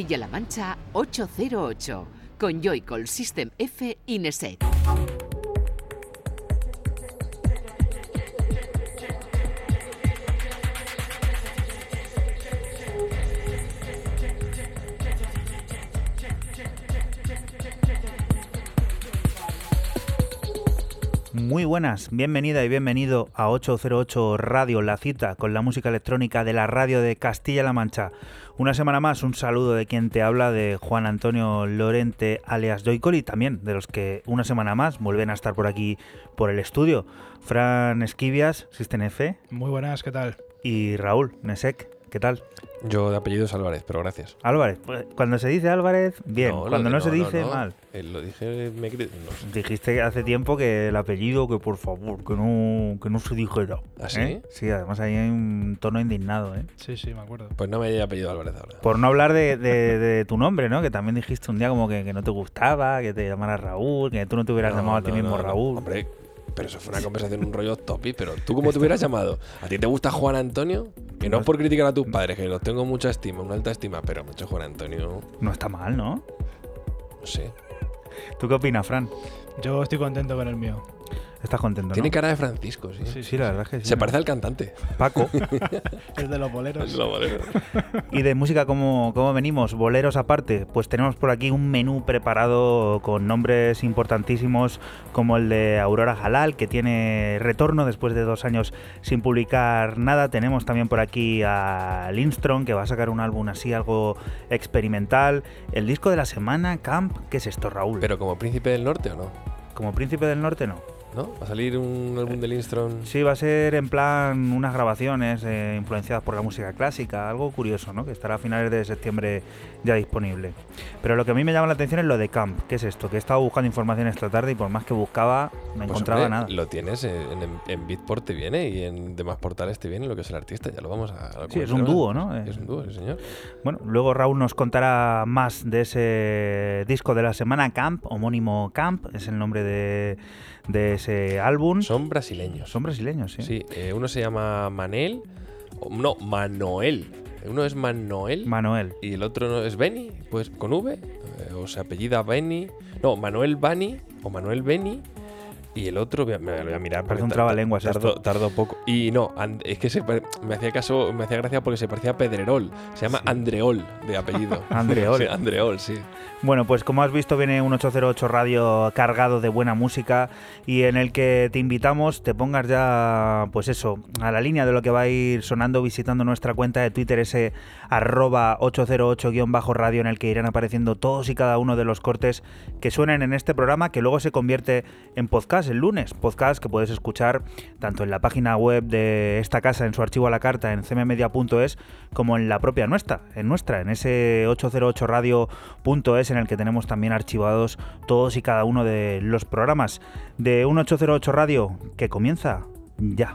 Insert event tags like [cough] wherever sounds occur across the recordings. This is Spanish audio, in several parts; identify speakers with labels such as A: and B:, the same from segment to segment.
A: Castilla-La Mancha 808 con Joycall System F Ineset.
B: Buenas, bienvenida y bienvenido a 808 Radio, la cita con la música electrónica de la radio de Castilla-La Mancha. Una semana más, un saludo de quien te habla, de Juan Antonio Lorente alias Joycol y también de los que una semana más vuelven a estar por aquí por el estudio. Fran Esquivias, System F.
C: Muy buenas, ¿qué tal?
B: Y Raúl Nesek, ¿qué tal?
D: Yo de apellido es Álvarez, pero gracias.
B: Álvarez, pues, cuando se dice Álvarez, bien. cuando no, se dice, mal.
D: Eh, lo dije, me
B: Dijiste hace tiempo que el apellido, que por favor, que no, que no se dijera.
D: ¿Ah, sí? ¿eh?
B: Sí, además ahí hay un tono indignado, ¿eh?
C: Sí, sí, me acuerdo.
D: Pues no me haya apellido Álvarez ahora.
B: Por no hablar de, tu nombre, ¿no? Que también dijiste un día como que, no te gustaba, que te llamara Raúl, que tú no te hubieras llamado a ti mismo Raúl.
D: Hombre, pero eso fue una conversación, un rollo topi. Pero tú, ¿cómo te hubieras llamado? ¿A ti te gusta Juan Antonio? Que no es por criticar a tus padres, que los tengo mucha estima, una alta estima, pero mucho Juan Antonio.
B: No está mal, ¿no?
D: No sé.
B: ¿Tú qué opinas, Fran?
C: Yo estoy contento con el mío.
B: Estás contento,
D: Tiene cara de Francisco, sí.
B: Sí, sí, la verdad es que sí.
D: Se parece al cantante.
B: Paco. [laughs]
C: el de los boleros.
D: de los boleros. [laughs]
B: y de música, ¿cómo, ¿cómo venimos? Boleros aparte. Pues tenemos por aquí un menú preparado con nombres importantísimos como el de Aurora Halal, que tiene retorno después de dos años sin publicar nada. Tenemos también por aquí a Lindstrom, que va a sacar un álbum así, algo experimental. El disco de la semana, Camp, ¿qué es esto, Raúl?
D: ¿Pero como Príncipe del Norte o no?
B: Como Príncipe del Norte, no.
D: ¿No? ¿Va a salir un álbum de Lindstrom?
B: Sí, va a ser en plan unas grabaciones eh, influenciadas por la música clásica, algo curioso, ¿no? Que estará a finales de septiembre ya disponible. Pero lo que a mí me llama la atención es lo de Camp, ¿qué es esto? Que he estado buscando información esta tarde y por más que buscaba, no pues, encontraba nada.
D: Lo tienes en, en, Beatport te viene y en demás portales te viene lo que es el artista, ya lo vamos a...
B: sí, es un dúo, ¿no?
D: Es un dúo, sí, señor.
B: Bueno, luego Raúl nos contará más de ese disco de la semana, Camp, homónimo Camp, es el nombre de de ese álbum.
D: Son brasileños.
B: Son brasileños, sí.
D: Sí, eh, uno se llama Manel, no, Manoel. Uno es Manuel.
B: Manuel.
D: Y el otro es Benny, pues con V. Eh, o se apellida Benny. No, Manuel Bani o Manuel Benny. Y el otro, me lo voy a mirar.
B: Parece un trabalenguas
D: tardo, tardo poco. Y no, es que me hacía caso, me hacía gracia porque se parecía a Pedrerol. Se llama Andreol de apellido. [laughs]
B: Andreol.
D: sí, Andreol, sí.
B: Bueno, pues como has visto viene un 808 radio cargado de buena música y en el que te invitamos te pongas ya, pues eso, a la línea de lo que va a ir sonando visitando nuestra cuenta de Twitter, ese arroba 808-radio en el que irán apareciendo todos y cada uno de los cortes que suenen en este programa que luego se convierte en podcast el lunes. Podcast que puedes escuchar tanto en la página web de esta casa en su archivo a la carta en cmmedia.es como en la propia nuestra, en nuestra, en ese 808radio.es en el que tenemos también archivados todos y cada uno de los programas de 1808 Radio que comienza ya.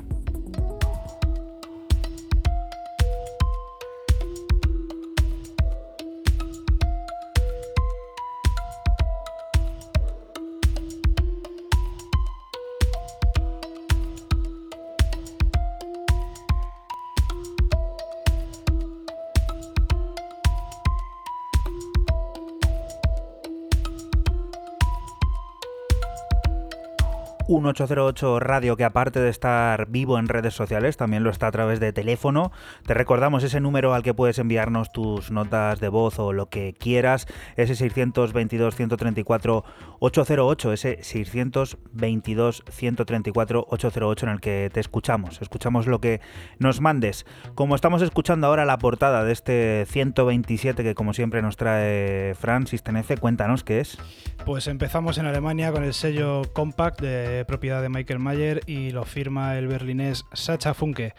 B: 1808 Radio, que aparte de estar vivo en redes sociales, también lo está a través de teléfono. Te recordamos ese número al que puedes enviarnos tus notas de voz o lo que quieras, ese 622-134-808, ese 622-134-808 en el que te escuchamos, escuchamos lo que nos mandes. Como estamos escuchando ahora la portada de este 127 que como siempre nos trae Francis Tenefe, cuéntanos qué es.
C: Pues empezamos en Alemania con el sello Compact de propiedad de Michael Mayer y lo firma el berlinés Sacha Funke.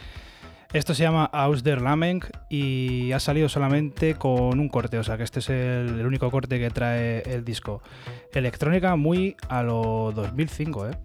C: Esto se llama Aus der Lameng y ha salido solamente con un corte, o sea que este es el, el único corte que trae el disco. Electrónica muy a lo 2005, ¿eh?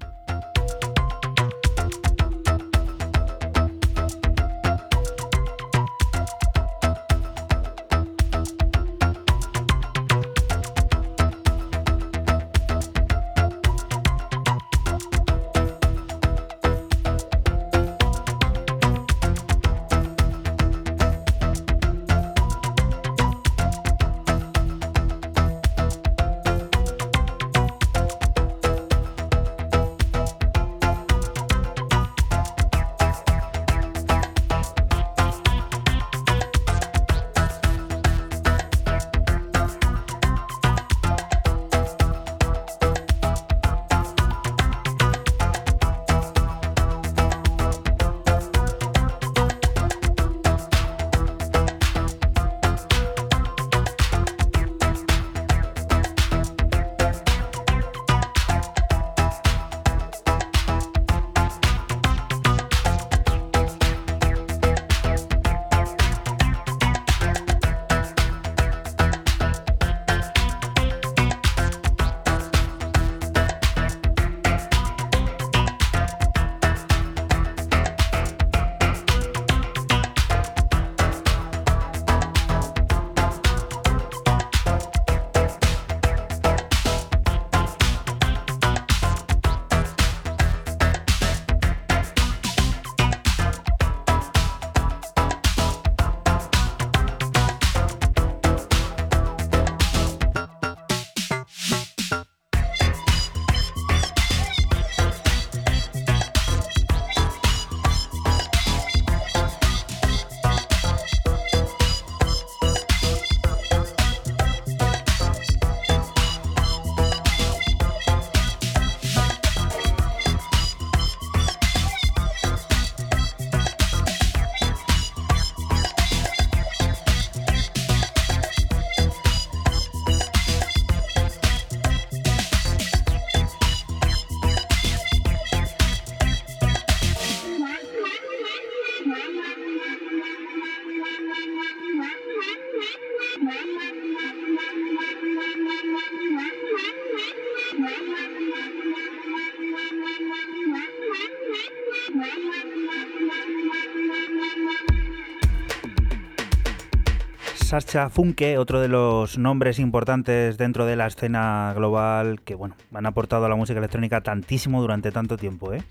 B: Sacha Funke, otro de los nombres importantes dentro de la escena global que bueno, han aportado a la música electrónica tantísimo durante tanto tiempo, ¿eh?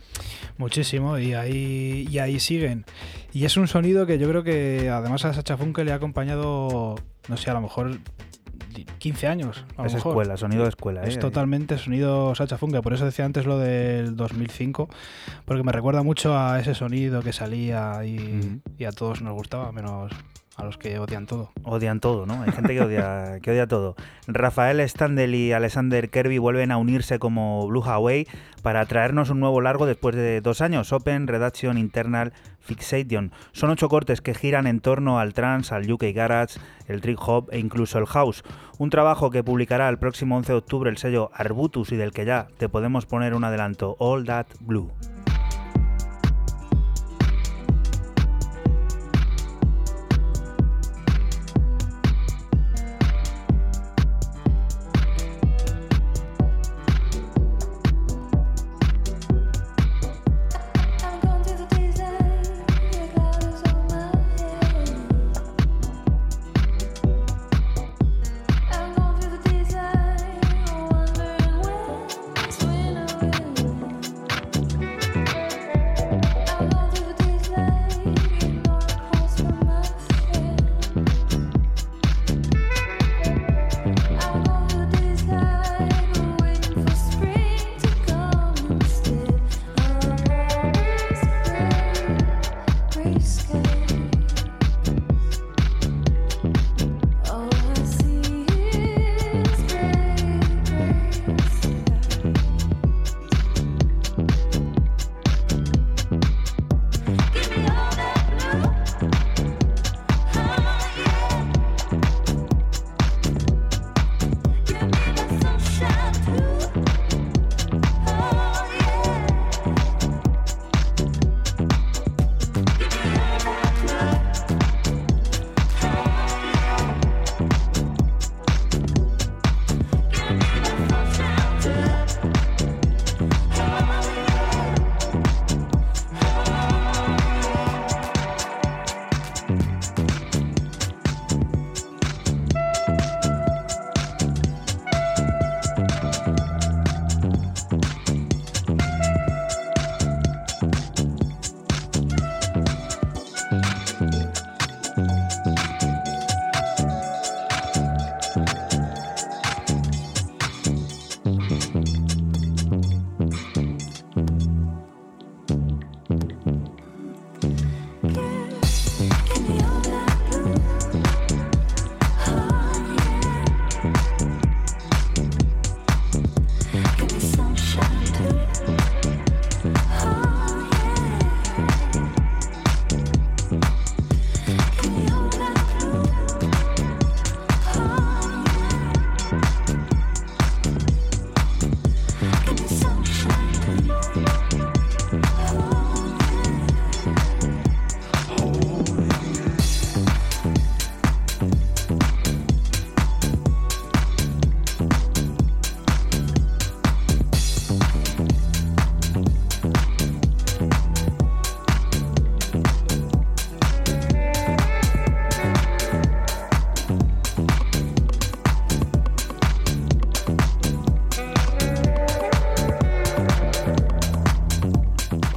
C: Muchísimo, y ahí, y ahí siguen. Y es un sonido que yo creo que además a Sacha Funke le ha acompañado, no sé, a lo mejor 15 años.
B: es escuela, sonido de escuela.
C: Es
B: ¿eh?
C: totalmente sonido Sacha Funke, por eso decía antes lo del 2005, porque me recuerda mucho a ese sonido que salía y, y a todos nos gustaba, menos a los que odian todo.
B: Odian todo, ¿no? Hay gente que odia, que odia todo. Rafael Standel y Alexander Kirby vuelven a unirse como Blue Hawaii para traernos un nuevo largo después de dos años. Open Redaction Internal Fixation. Son ocho cortes que giran en torno al trance, al UK Garage, el Trick Hop e incluso el House. Un trabajo que publicará el próximo 11 de octubre el sello Arbutus y del que ya te podemos poner un adelanto, All That Blue.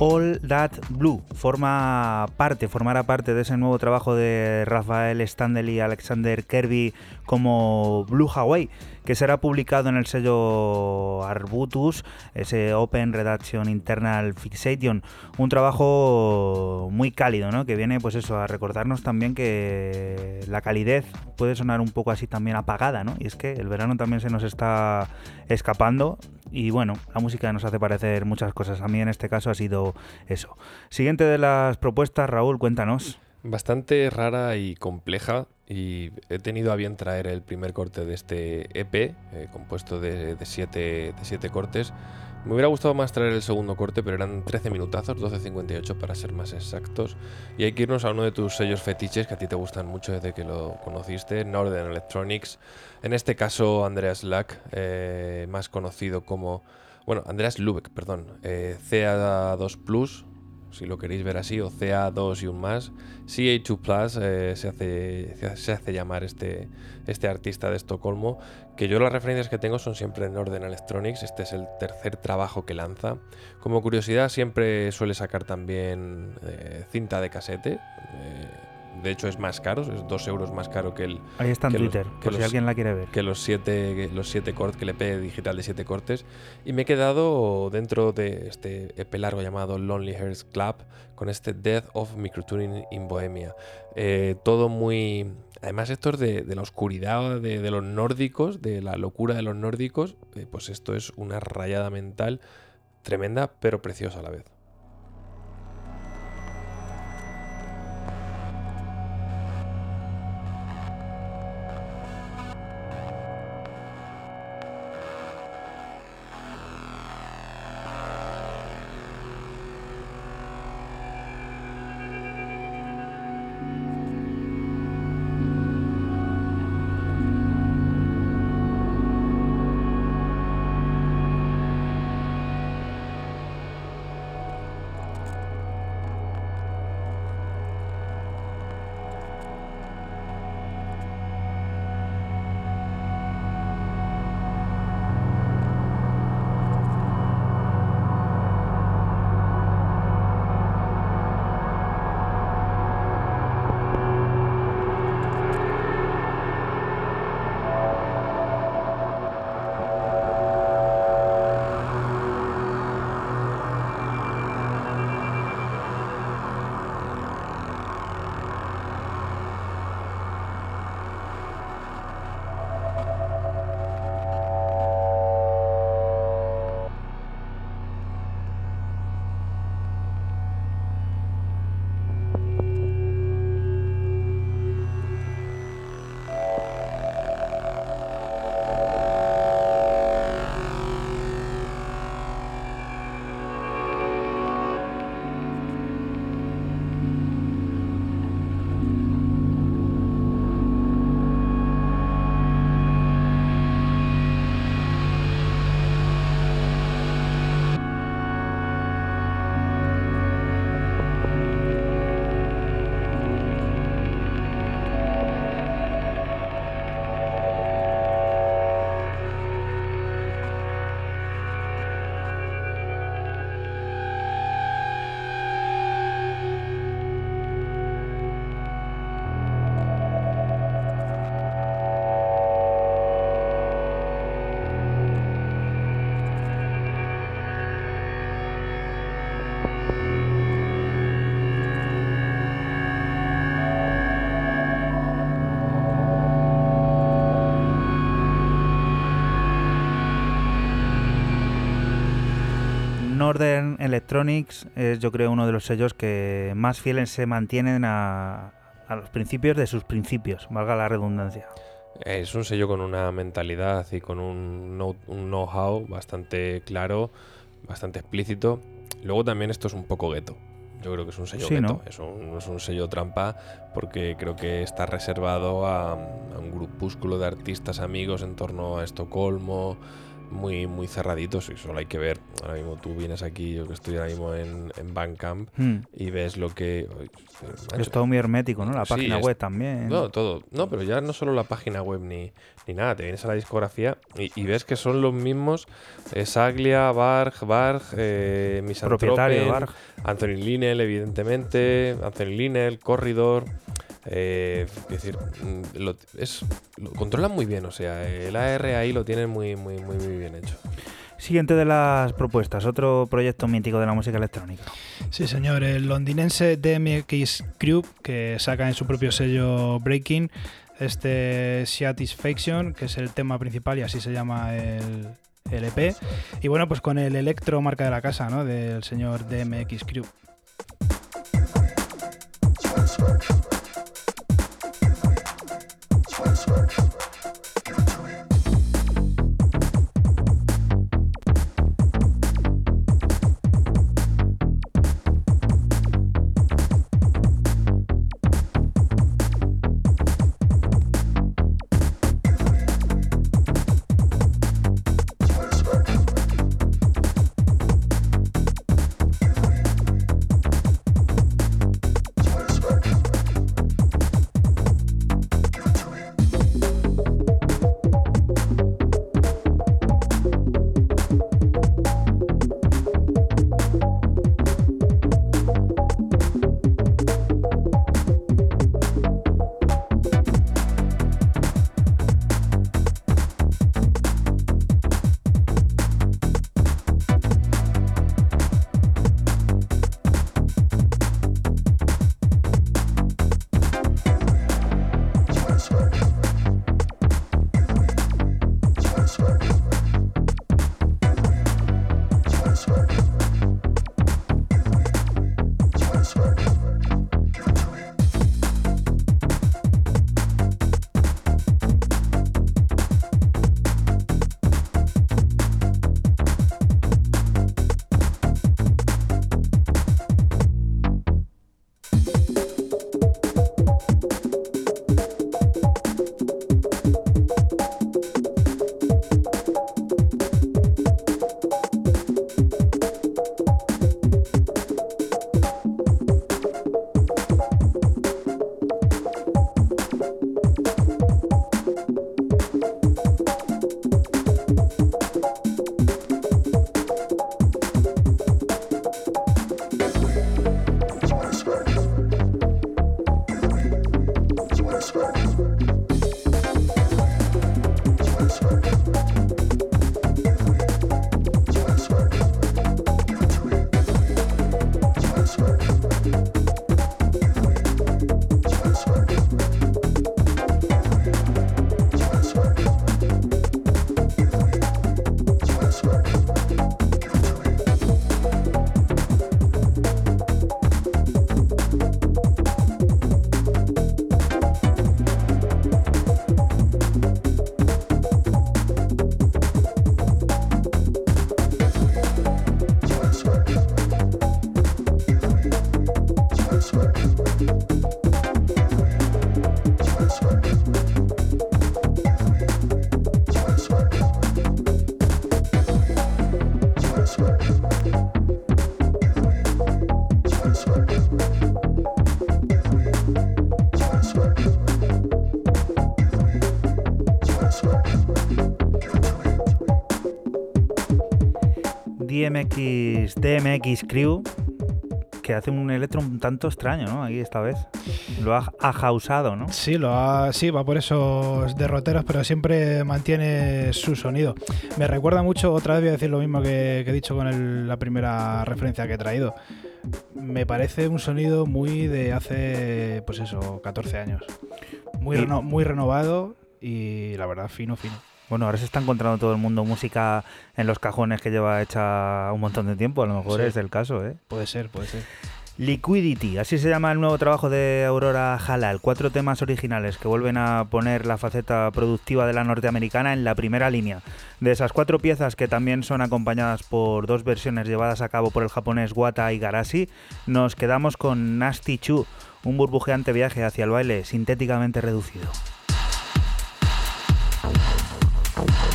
B: All That Blue forma parte, formará parte de ese nuevo trabajo de Rafael Standel y Alexander Kirby como Blue Hawaii, que será publicado en el sello Arbutus, ese Open Redaction Internal Fixation, un trabajo muy cálido, ¿no? Que viene, pues eso, a recordarnos también que la calidez puede sonar un poco así también apagada, ¿no? Y es que el verano también se nos está escapando y bueno, la música nos hace parecer muchas cosas. A mí en este caso ha sido eso. Siguiente de las propuestas, Raúl, cuéntanos.
D: Bastante rara y compleja y he tenido a bien traer el primer corte de este EP, eh, compuesto de, siete, de siete cortes. Me hubiera gustado más traer el segundo corte, pero eran 13 minutazos, 12.58 para ser más exactos. Y hay que irnos a uno de tus sellos fetiches que a ti te gustan mucho desde que lo conociste, Northern Electronics. En este caso, Andreas Lack, eh, más conocido como. Bueno, Andreas Lubeck, perdón. Eh, CA2 Plus, si lo queréis ver así, o CA2 y un más. CA2 Plus eh, se, hace, se hace llamar este, este artista de Estocolmo, que yo las referencias que tengo son siempre en Orden Electronics, este es el tercer trabajo que lanza. Como curiosidad, siempre suele sacar también eh, cinta de casete. Eh, de hecho es más caro, es dos euros más caro que el...
B: Ahí está en Twitter, que por si alguien la quiere ver.
D: Que los siete, los siete cortes, que le pegue digital de siete cortes. Y me he quedado dentro de este EP largo llamado Lonely Hearts Club con este Death of Microtuning in Bohemia. Eh, todo muy... Además esto es de, la oscuridad de, los nórdicos, de la locura de los nórdicos. Eh, pues esto es una rayada mental tremenda pero preciosa a la vez.
B: Northern Electronics es yo creo uno de los sellos que más fieles se mantienen a, los principios de sus principios, valga la redundancia.
D: Es un sello con una mentalidad y con un know-how bastante claro, bastante explícito. Luego también esto es un poco gueto. Yo creo que es un sello gueto. Es, un, es, un, sello trampa porque creo que está reservado a, a un grupúsculo de artistas amigos en torno a Estocolmo, muy, muy cerraditos y solo hay que ver. Ahora mismo tú vienes aquí, yo que estoy ahora mismo en, en Bandcamp hmm. y ves lo que.
B: es todo muy hermético, ¿no? La página web también.
D: No, todo. No, pero ya no solo la página web ni, ni nada. Te vienes a la discografía y, ves que son los mismos: eh, Saglia, Barg, Barg, eh, Misanthrope, Anthony Linnell, evidentemente, Anthony Linnell, Corridor. Eh, es decir, mm, lo, es, lo controlan muy bien, o sea, el AR ahí lo tienen muy, muy, muy, muy bien hecho.
B: Siguiente de las propuestas, otro proyecto mítico de la música electrónica.
C: Sí, señor, el londinense DMX Crew, que saca en su propio sello Breaking este Satisfaction, que es el tema principal y así se llama el, el EP. Y bueno, pues con el electro marca de la casa, ¿no? Del señor DMX Crew.
B: DMX, DMX Crew, que hace un electro un tanto extraño, ¿no? Ahí esta vez. Lo ha ajausado, ¿no?
C: Sí, lo ha, sí, va por esos derroteros, pero siempre mantiene su sonido. Me recuerda mucho, otra vez voy a decir lo mismo que, he dicho con la primera referencia que he traído. Me parece un sonido muy de hace, pues eso, 14 años. Muy, muy renovado y la verdad, fino, fino.
B: Bueno, ahora se está encontrando todo el mundo música en los cajones que lleva hecha un montón de tiempo, a lo mejor es el caso, ¿eh?
C: Puede ser, puede ser.
B: Liquidity, así se llama el nuevo trabajo de Aurora Halal. Cuatro temas originales que vuelven a poner la faceta productiva de la norteamericana en la primera línea. De esas cuatro piezas que también son acompañadas por dos versiones llevadas a cabo por el japonés Wata y Garashi, nos quedamos con Nasty Chu, un burbujeante viaje hacia el baile sintéticamente reducido. Thank you.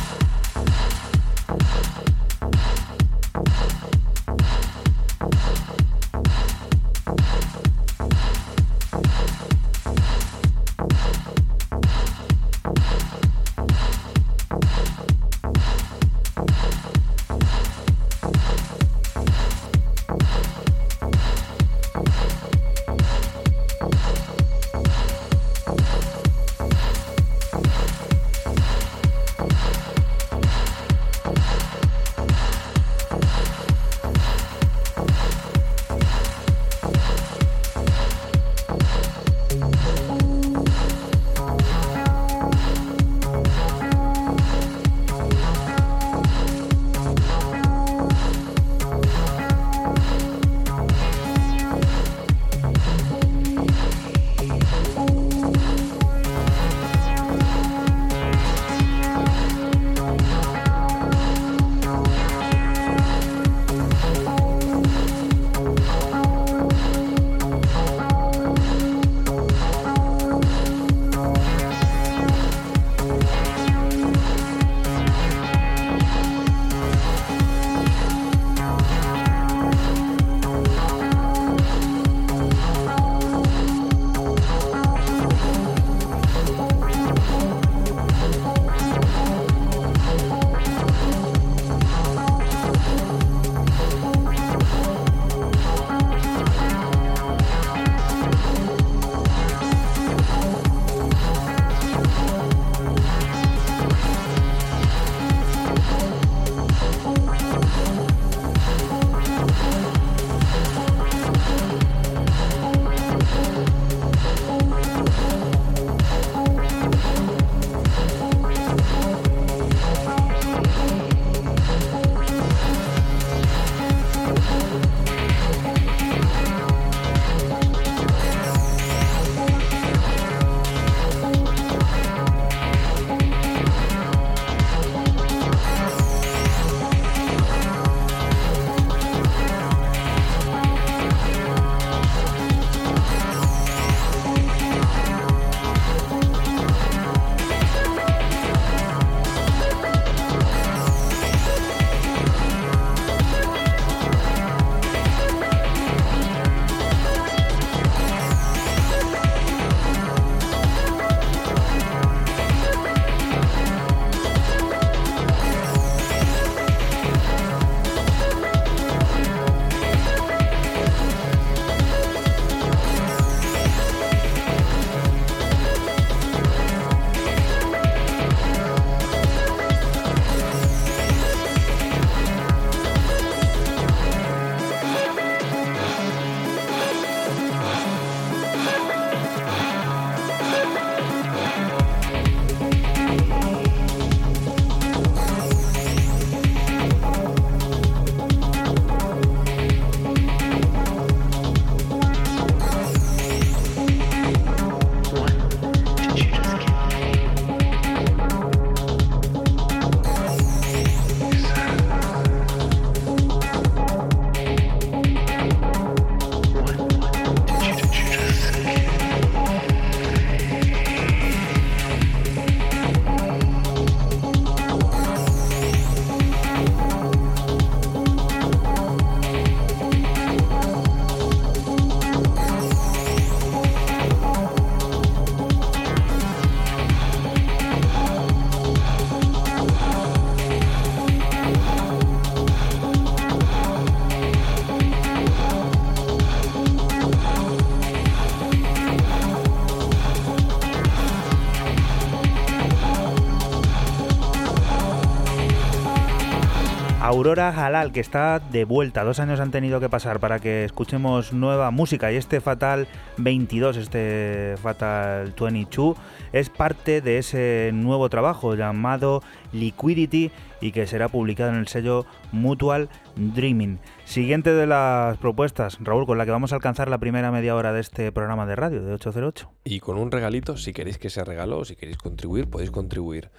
B: Aurora Halal, que está de vuelta. Dos años han tenido que pasar para que escuchemos nueva música y este Fatal 22, este Fatal 22, es parte de ese nuevo trabajo llamado Liquidity y que será publicado en el sello Mutual Dreaming. Siguiente de las propuestas, Raúl, con la que vamos a alcanzar la primera media hora de este programa de radio de 808.
D: Y con un regalito, si queréis que sea regalo si queréis contribuir, podéis contribuir.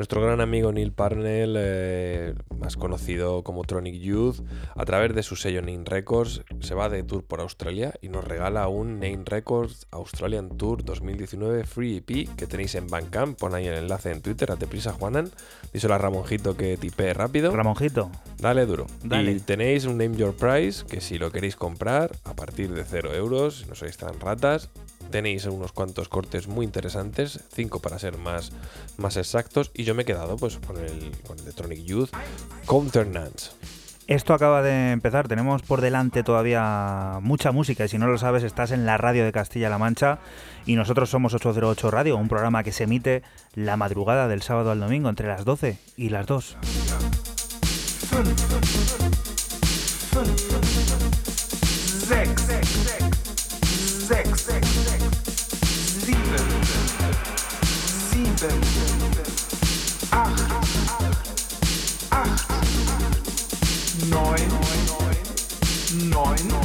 D: Nuestro gran amigo Neil Parnell, eh, más conocido como Tronic Youth, a través de su sello Name Records, se va de tour por Australia y nos regala un Name Records Australian Tour 2019 Free EP que tenéis en Bandcamp. Pon ahí el enlace en Twitter, a prisa Juanan. Díselo a Ramonjito que tipee rápido.
B: Ramonjito.
D: Dale duro. Y tenéis un Name Your Price que si lo queréis comprar a partir de 0 euros, no sois tan ratas, tenéis unos cuantos cortes muy interesantes, 5 para ser más, más exactos, y yo me he quedado pues con el, con Electronic Youth Counternance.
B: Esto acaba de empezar, tenemos por delante todavía mucha música y si no lo sabes estás en la radio de Castilla-La Mancha y nosotros somos 808 Radio, un programa que se emite la madrugada del sábado al domingo entre las 12 y las 2.
E: And I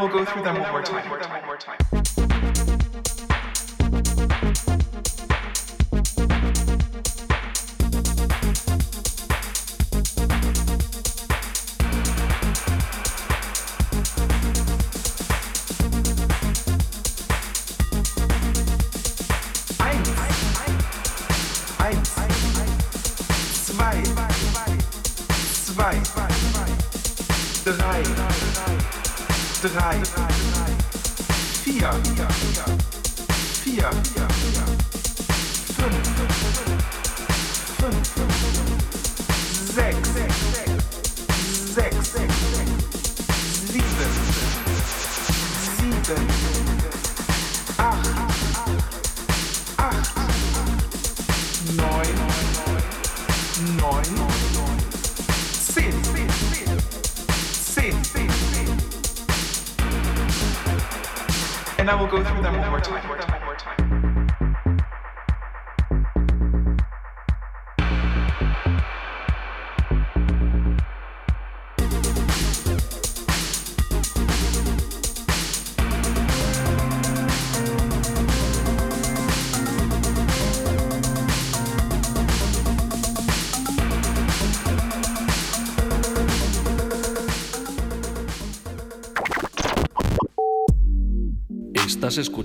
E: will go through them one more time.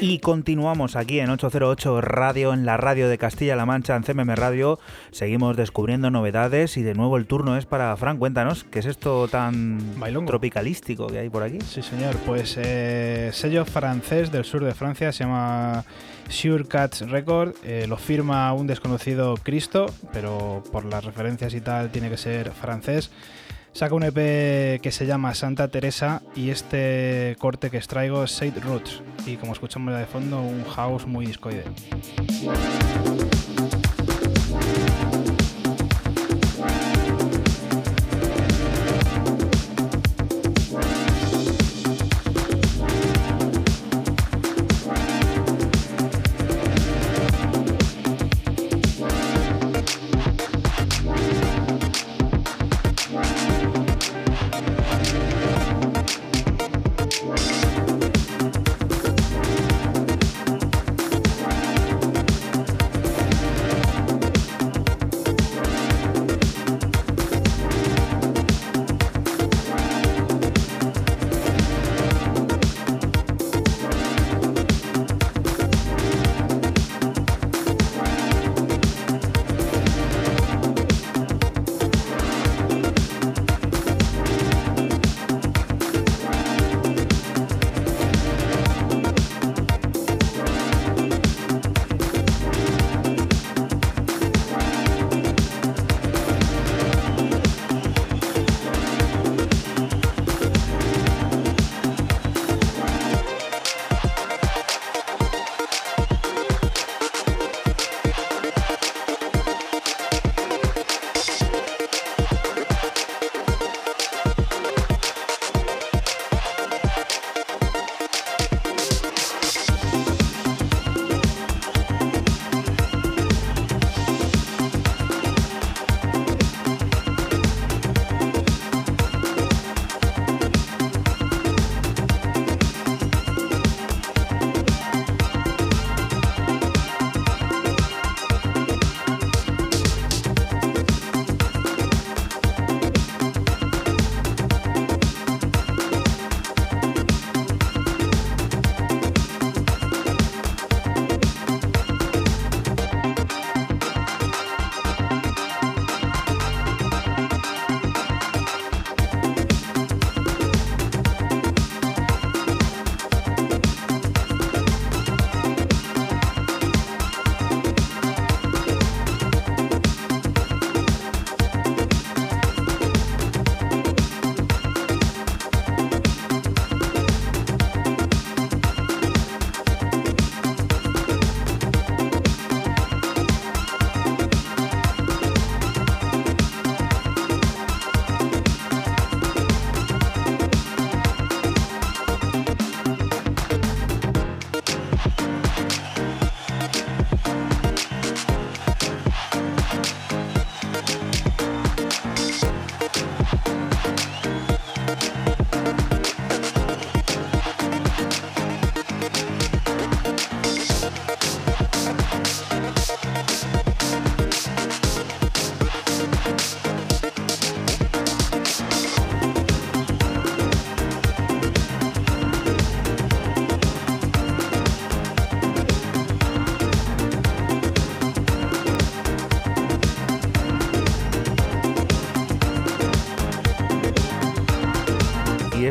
B: Y continuamos aquí en 808 Radio, en la radio de Castilla-La Mancha, en CMM Radio. Seguimos descubriendo novedades y de nuevo el turno es para Fran. Cuéntanos, ¿qué es esto tan
C: Bailongo.
B: tropicalístico que hay por aquí?
C: Sí, señor. Pues eh, sello francés del sur de Francia, se llama Sure Cats Record. eh, lo firma un desconocido Cristo, pero por las referencias y tal tiene que ser francés. Saca un EP que se llama Santa Teresa y este corte que extraigo es Saint Roots. Y como escuchamos de fondo, un house muy discoide.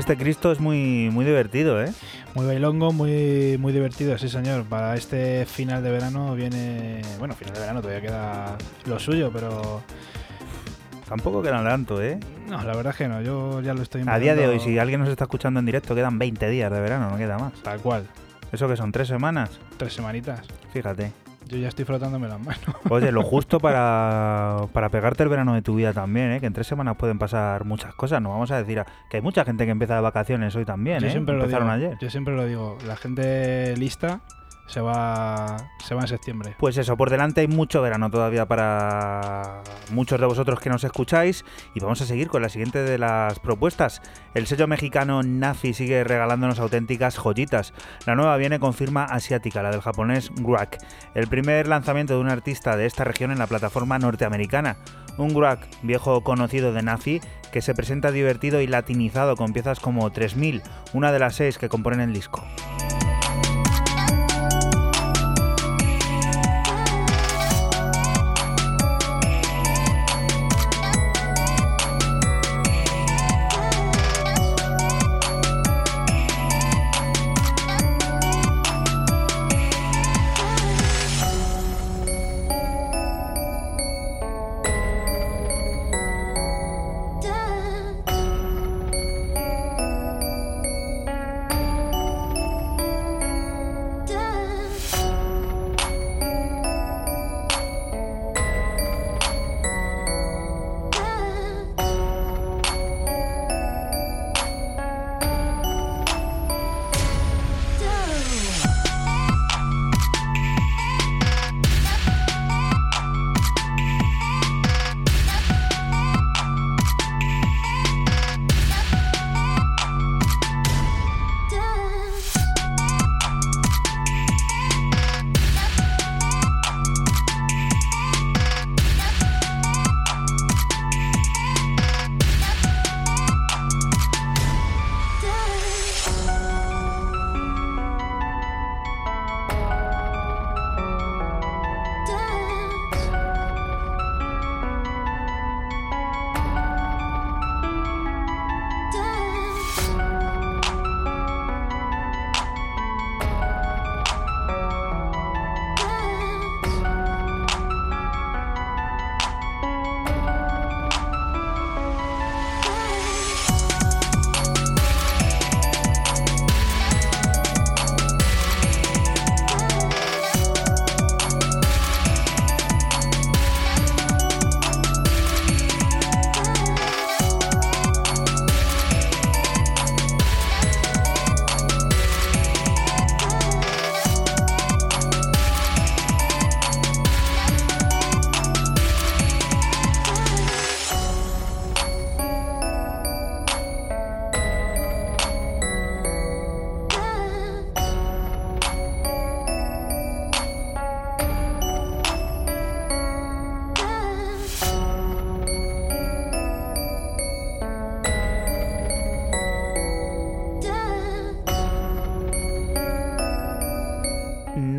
B: Este Cristo es muy, muy divertido, ¿eh?
C: Muy bailongo, muy, muy divertido, sí señor. Para este final de verano viene... Bueno, final de verano todavía queda lo suyo, pero...
B: Tampoco quedan tanto, ¿eh?
C: No, la verdad es que no, yo ya lo estoy
B: A día de hoy, si alguien nos está escuchando en directo, quedan 20 días de verano, no queda más.
C: Tal cual,
B: ¿Eso que son? ¿Tres semanas?
C: tres semanitas.
B: Fíjate.
C: Yo ya estoy frotándome las manos. [laughs]
B: Oye, lo justo para, para pegarte el verano de tu vida también, ¿eh? Que en tres semanas pueden pasar muchas cosas. No vamos a decir a- que hay mucha gente que empieza de vacaciones hoy también,
C: yo
B: ¿eh?
C: siempre lo digo.
B: Empezaron ayer.
C: Yo siempre lo digo. La gente lista se va, se va en septiembre.
B: Pues eso, por delante hay mucho verano todavía para muchos de vosotros que nos escucháis y vamos a seguir con la siguiente de las propuestas. El sello mexicano Nazi sigue regalándonos auténticas joyitas. La nueva viene con firma asiática, la del japonés Guac, el primer lanzamiento de un artista de esta región en la plataforma norteamericana. Un Guac, viejo conocido de Nazi, que se presenta divertido y latinizado con piezas como 3000, una de las seis que componen el disco.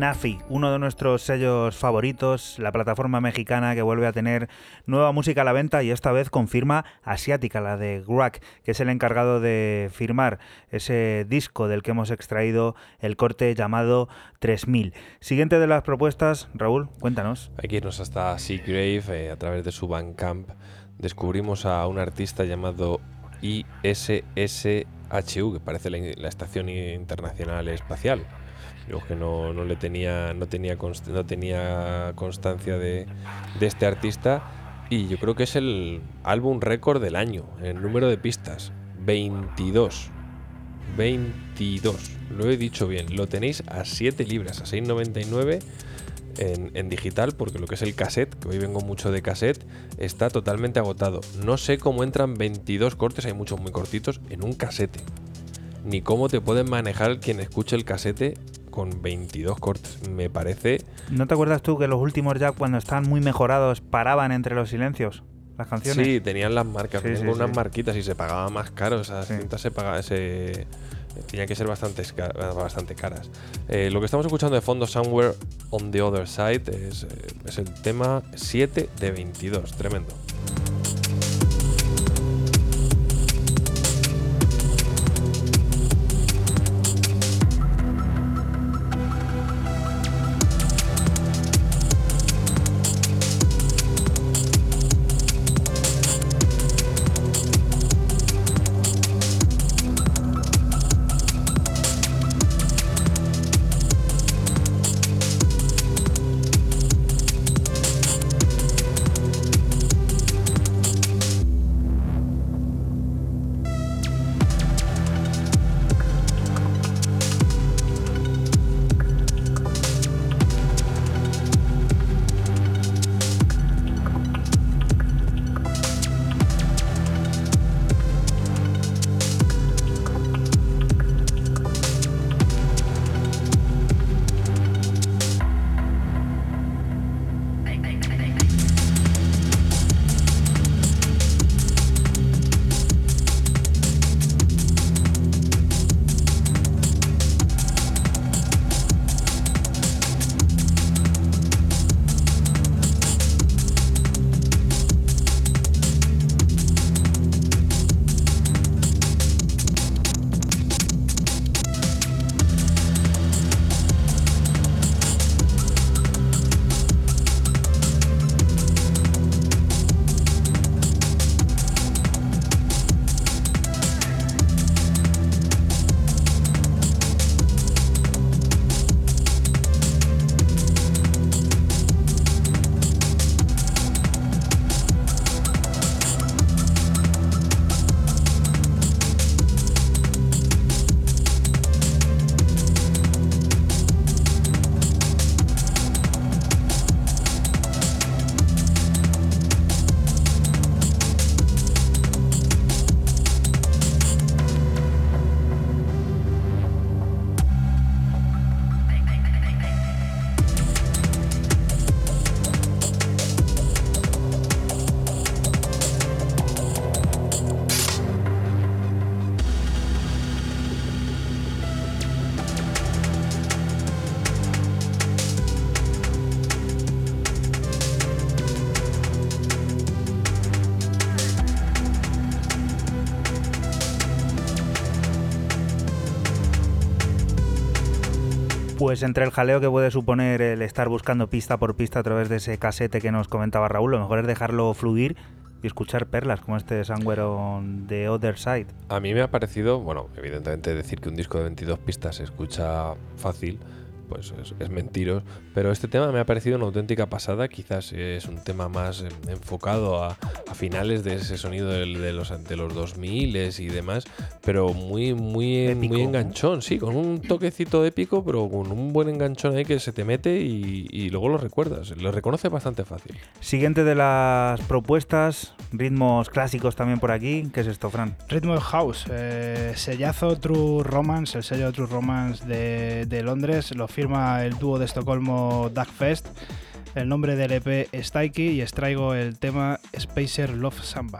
B: Nafi, uno de nuestros sellos favoritos, la plataforma mexicana que vuelve a tener nueva música a la venta y esta vez con firma asiática, la de Gruak, que es el encargado de firmar ese disco del que hemos extraído el corte llamado 3000. Siguiente de las propuestas, Raúl, cuéntanos.
D: Hay que irnos hasta Seagrave eh, a través de su Bandcamp. Descubrimos a un artista llamado ISSHU, que parece la, la Estación Internacional Espacial. Yo que no, no le tenía, no tenía, no tenía constancia de, de este artista y yo creo que es el álbum récord del año en número de pistas. 22. 22. Lo he dicho bien. Lo tenéis a 7 libras, a 6,99 en, en digital, porque lo que es el cassette, que hoy vengo mucho de cassette, está totalmente agotado. No sé cómo entran 22 cortes, hay muchos muy cortitos, en un casete. Ni cómo te pueden manejar quien escuche el casete con 22 cortes. Me parece
B: ¿No te acuerdas tú que los últimos ya cuando estaban muy mejorados paraban entre los silencios las canciones?
D: Sí, tenían las marcas,
B: Sí,
D: venían
B: sí,
D: con unas
B: sí.
D: marquitas y se pagaba más caro. Esas
B: Sí.
D: cintas se pagaba, se, tenían que ser bastante, bastante caras. Eh, lo que estamos escuchando de fondo, Somewhere on the Other Side, es, eh, es el tema 7 de 22. Tremendo.
B: Pues entre el jaleo que puede suponer el estar buscando pista por pista a través de ese casete que nos comentaba Raúl, lo mejor es dejarlo fluir y escuchar perlas como este Somewhere on the Other Side.
D: A mí me ha parecido, bueno, evidentemente decir que un disco de 22 pistas se escucha fácil, pues es, es mentiros, pero este tema me ha parecido una auténtica pasada, quizás es un tema más enfocado a, a finales de ese sonido de, los, de los 2000 y demás, pero muy, muy,
B: Épico.
D: muy enganchón, sí, con un toquecito épico, pero con un buen enganchón ahí que se te mete y, y luego lo recuerdas, lo reconoces bastante fácil.
B: Siguiente de las propuestas, ritmos clásicos también por aquí. ¿Qué es esto, Fran?
C: Ritmo House, eh, sellazo True Romance, el sello True Romance de, de Londres, lo firma el dúo de Estocolmo Duckfest. El nombre del EP es Taiki y extraigo el tema Spacer Love Samba.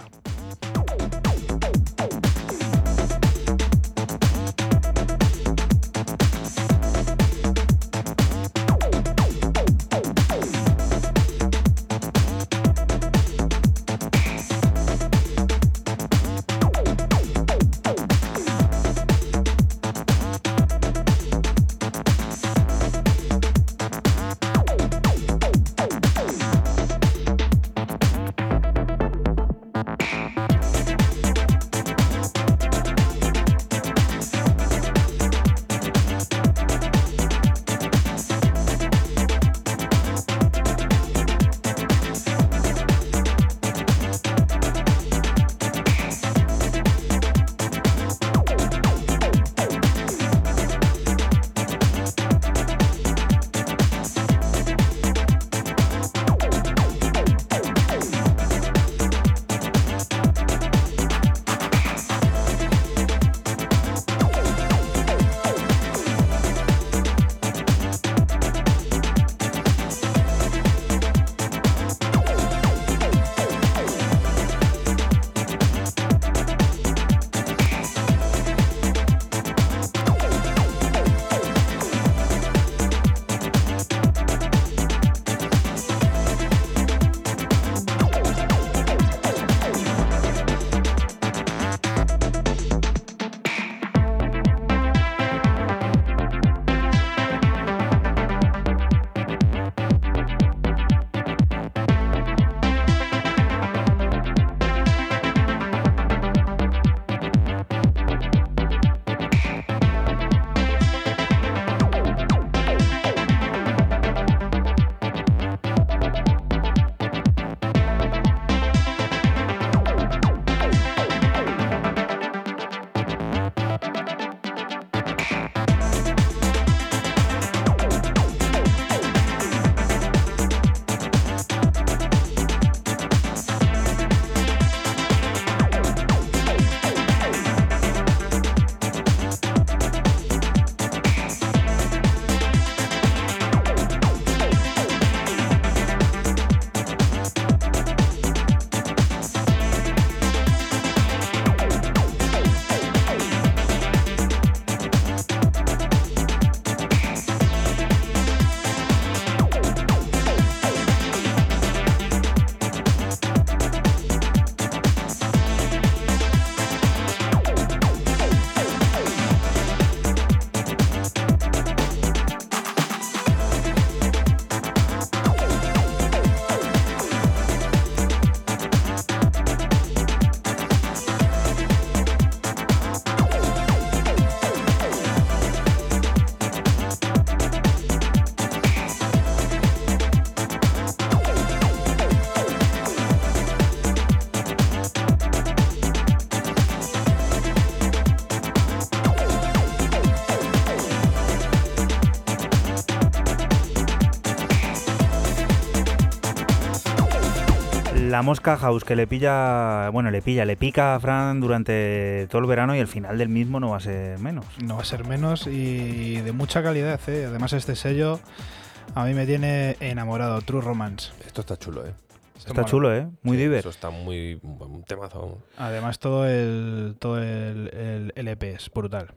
B: La mosca house que le pilla, bueno, le pilla, le pica a Fran durante todo el verano y el final del mismo no va a ser menos.
C: No va a ser menos y de mucha calidad, ¿eh? Además este sello a mí me tiene enamorado, True Romance.
D: Esto está chulo, ¿eh?
B: Está chulo, ¿eh? Muy
D: Sí,
B: diver.
D: Eso está muy. Un temazo.
C: Además todo el todo el, el LP es brutal.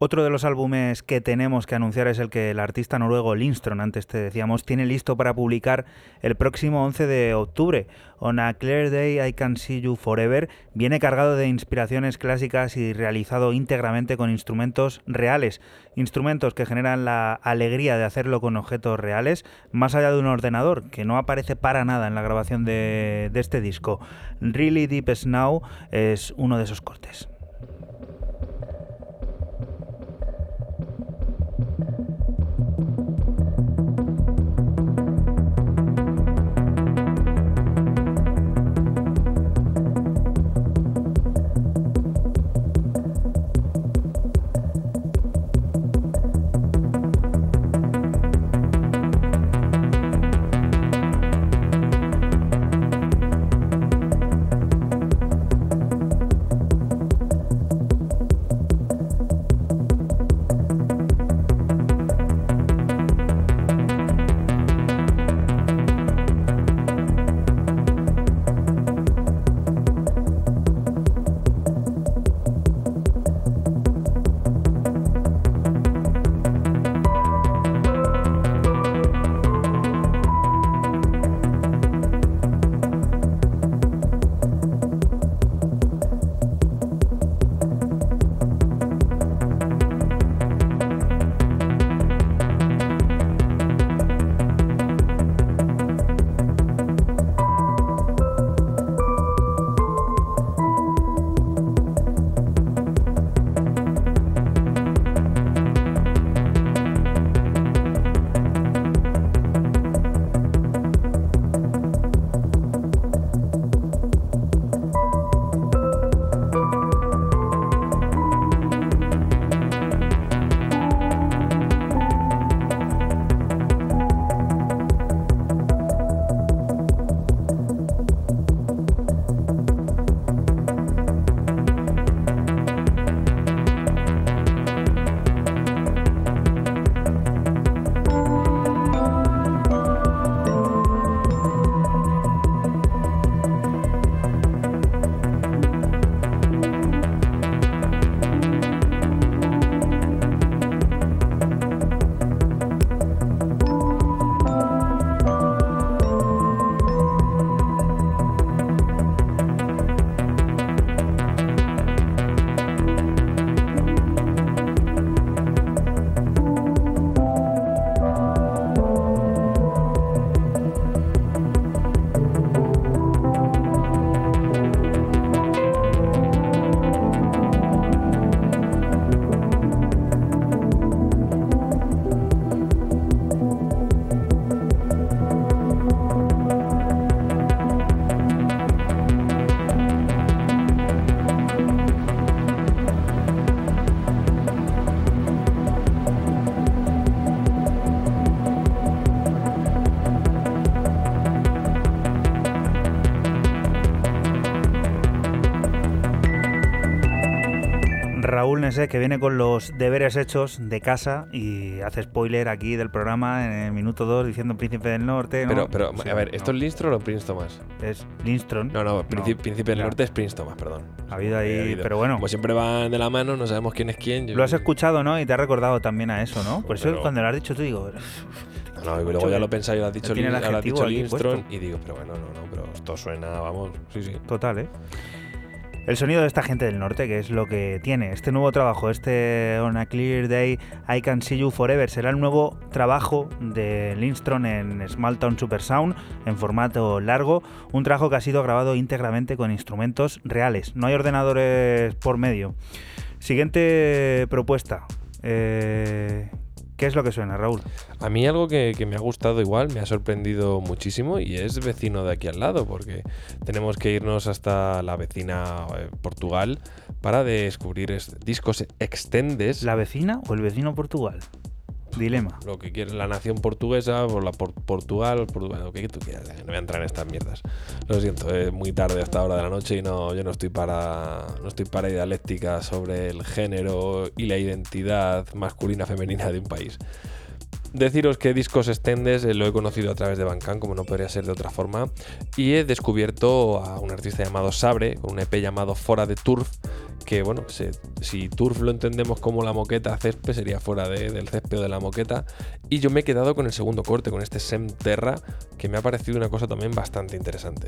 B: Otro de los álbumes que tenemos que anunciar es el que el artista noruego Lindström, antes te decíamos, tiene listo para publicar el próximo 11 de octubre. On a Clear Day I Can See You Forever viene cargado de inspiraciones clásicas y realizado íntegramente con instrumentos reales, instrumentos que generan la alegría de hacerlo con objetos reales, más allá de un ordenador, que no aparece para nada en la grabación de, este disco. Really Deep Snow es uno de esos cortes. Raúl Nesé, que viene con los deberes hechos de casa y hace spoiler aquí del programa en el minuto 2 diciendo Príncipe del Norte. ¿no?
D: Pero, pero
B: sea,
D: a ver,
B: no,
D: ¿esto es Lindstrom o Prince Thomas?
B: es Lindström.
D: No, no, Príncipe,
B: No,
D: Príncipe del. Norte es Prince Thomas, perdón.
B: Ha habido ahí,
D: Eh, ha habido.
B: pero bueno.
D: Como siempre van de la mano, no sabemos quién es quién. yo-
B: Lo has escuchado, ¿no? Y te ha recordado también a eso, ¿no? Por eso
D: Pero-
B: cuando lo has dicho tú digo,
D: No, no, y luego ya lo pensado y lo has dicho, Lin- ahora has dicho Lindstrom y digo, pero bueno, no, no, pero esto suena, vamos, sí, sí.
B: total, ¿eh? El sonido de esta gente del norte, que es lo que tiene este nuevo trabajo, este On a Clear Day, I Can See You Forever, será el nuevo trabajo de Lindstrom en Small Town Super Sound en formato largo, un trabajo que ha sido grabado íntegramente con instrumentos reales, no hay ordenadores por medio. Siguiente propuesta. Eh, ¿Qué es lo que suena, Raúl?
D: A mí algo que, que me ha gustado igual, me ha sorprendido muchísimo y es vecino de aquí al lado, porque tenemos que irnos hasta la vecina eh, Portugal para descubrir es- discos extendes.
B: ¿La vecina o el vecino Portugal? Dilema.
D: Lo que quieres, la nación portuguesa, por la por- Portugal, Portugal, lo que tú quieras. No voy a entrar en estas mierdas. Lo siento, es muy tarde a esta hora de la noche y no, yo no estoy para no estoy para dialéctica sobre el género y la identidad masculina femenina de un país. Deciros que Discos Extendes eh, lo he conocido a través de Bandcamp, como no podría ser de otra forma, y he descubierto a un artista llamado Sabre, con un EP llamado Fora de Turf, que bueno, si Turf lo entendemos como la moqueta césped, sería fuera de- del césped de la moqueta, y yo me he quedado con el segundo corte, con este Sem Terra, que me ha parecido una cosa también bastante interesante.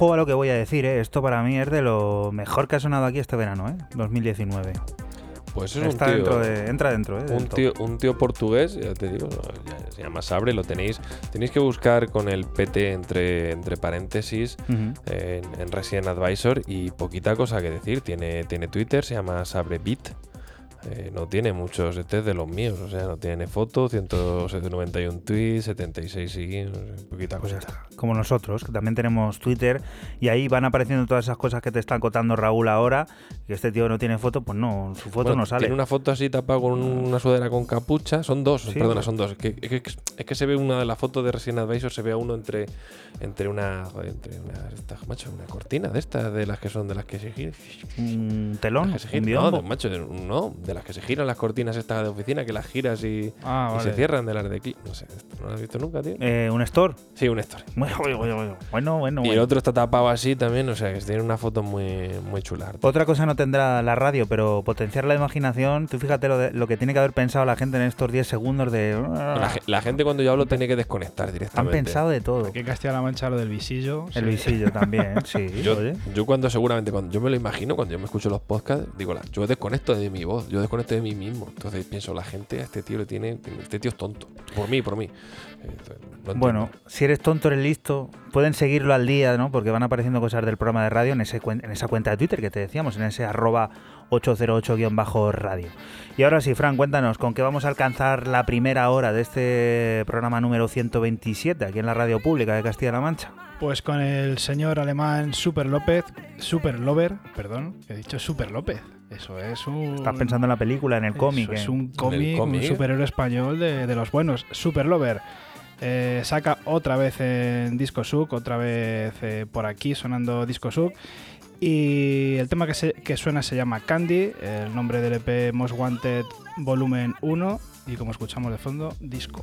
B: Ojo a lo que voy a decir, ¿eh? esto para mí es de lo mejor que ha sonado aquí este verano, ¿eh? 2019.
D: Pues es
B: Está
D: un tío,
B: dentro de, entra dentro, ¿eh?
D: un tío, un tío portugués, ya te digo, ya se llama Sabre, lo tenéis. Tenéis que buscar con el PT entre, entre paréntesis en, en Resident Advisor y poquita cosa que decir. Tiene, tiene Twitter, se llama SabreBit. No tiene muchos, este es de los míos, o sea, no tiene foto, 191 tweets, 76 seguidores, poquita
B: Pues
D: cosa.
B: está. Como nosotros, que también tenemos Twitter y ahí van apareciendo todas esas cosas que te están contando Raúl ahora. Que este tío no tiene foto, pues no, su foto
D: Bueno,
B: no sale.
D: Tiene una foto así tapada con una sudadera con capucha. Son dos,
B: Sí,
D: perdona, son dos. Es que, es, que, es que se ve una de las fotos de Resident Advisor, se ve a uno entre, entre una. entre una, esta- macho, una cortina de estas, de las que son de las que se giran.
B: Un telón,
D: Las que se
B: un.
D: No, de- macho, de, no, de las que se giran las cortinas estas de oficina, que las giras y,
C: Ah,
D: y se cierran de las de aquí. No sé, esto ¿no lo has visto nunca, tío?
B: Eh, ¿Un store?
D: Sí, un story. [laughs]
B: Bueno, bueno, bueno. bueno,
D: Y el
B: bueno.
D: otro está tapado así también, o sea, que tiene una foto muy, muy chula.
B: Otra cosa no tendrá la radio, pero potenciar la imaginación. Tú fíjate lo, de- lo que tiene que haber pensado la gente en estos 10 segundos de.
D: La, la gente cuando yo hablo tiene que desconectar
B: Han
D: directamente.
B: pensado de todo.
C: Aquí en Castilla-La Mancha lo del visillo.
B: El
C: sí.
B: visillo también, [laughs] sí.
D: Yo,
B: oye.
D: yo cuando seguramente, cuando yo me lo imagino, cuando yo me escucho los podcasts, digo, la- yo desconecto de mi voz, yo desconecto de mí mismo. Entonces pienso, la gente a este tío le tiene, este tío es tonto. Por mí, por mí.
B: Bueno, si eres tonto, eres listo. Pueden seguirlo al día, ¿no? Porque van apareciendo cosas del programa de radio en, ese, en esa cuenta de Twitter que te decíamos, en ese arroba 808-radio. Y ahora sí, Fran, cuéntanos, ¿con qué vamos a alcanzar la primera hora de este programa número 127 aquí en la radio pública de Castilla-La Mancha?
C: Pues con el señor alemán Super López, Super Lover, perdón, he dicho Super López. Eso es un.
B: Estás pensando en la película, en el cómic.
C: Es
B: ¿eh?
C: un cómic, un superhéroe español de, de los buenos. Super Lover. Eh, saca otra vez en Disco Sub, otra vez eh, por aquí sonando Disco Sub. Y el tema que, suena se llama Candy, el nombre del EP Most Wanted Volumen 1 y como escuchamos de fondo, Disco.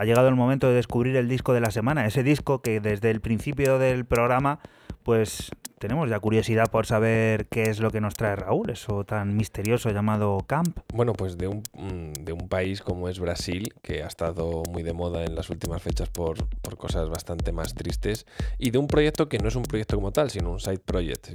B: Ha llegado el momento de descubrir el disco de la semana, ese disco que desde el principio del programa, pues tenemos ya curiosidad por saber qué es lo que nos trae Raúl, eso tan misterioso llamado Camp.
D: Bueno, pues de un, mm, de un país como es Brasil, que ha estado muy de moda en las últimas fechas por, por cosas bastante más tristes, y de un proyecto que no es un proyecto como tal, sino un side project,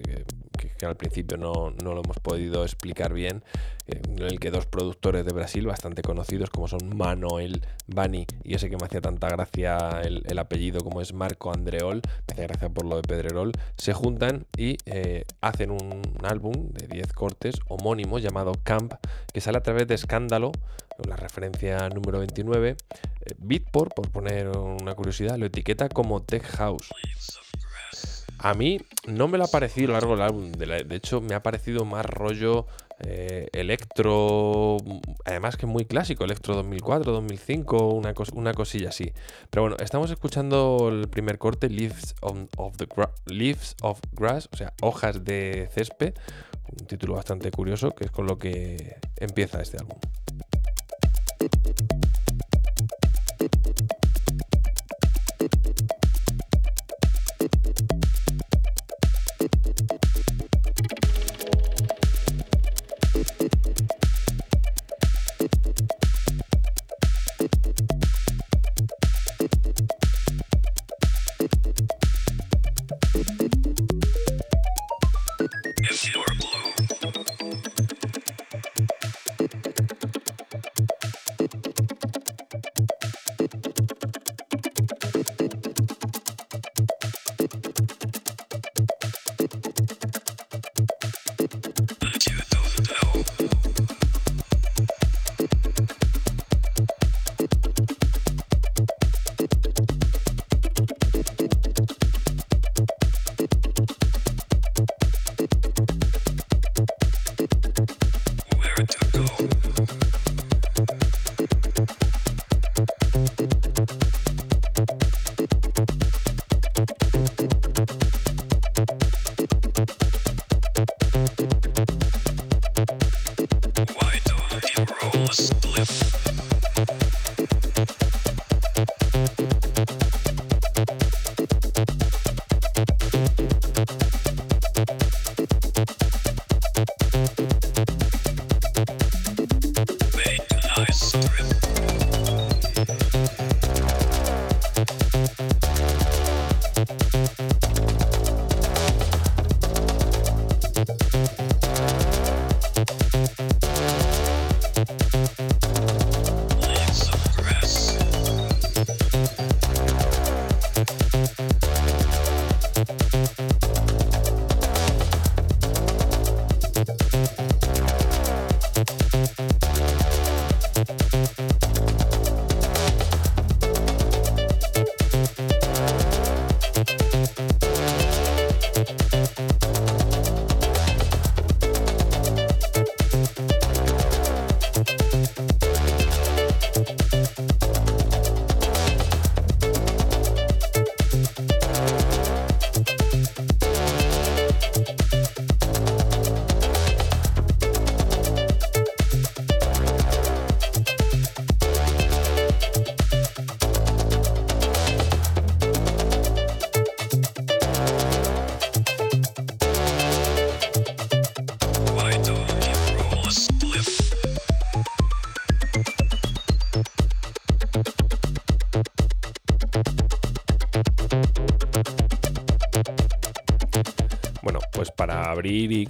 D: que, al principio no, no lo hemos podido explicar bien, eh, en el que dos productores de Brasil bastante conocidos como son Manuel Bani y ese que me hacía tanta gracia el, el apellido como es Marco Andreol, me hacía gracia por lo de Pedrerol, se juntan y eh, hacen un álbum de 10 cortes homónimo llamado Camp que sale a través de Escándalo, la referencia número 29. Eh, Beatport, por poner una curiosidad, lo etiqueta como Tech House. A mí no me lo ha parecido largo del álbum. De, la- de hecho, me ha parecido más rollo eh, electro, además que muy clásico, electro 2004, 2005, una, una cosilla así. Pero bueno, estamos escuchando el primer corte, Leaves of, Leaves of Grass, o sea, hojas de césped, un título bastante curioso, que es con lo que empieza este álbum.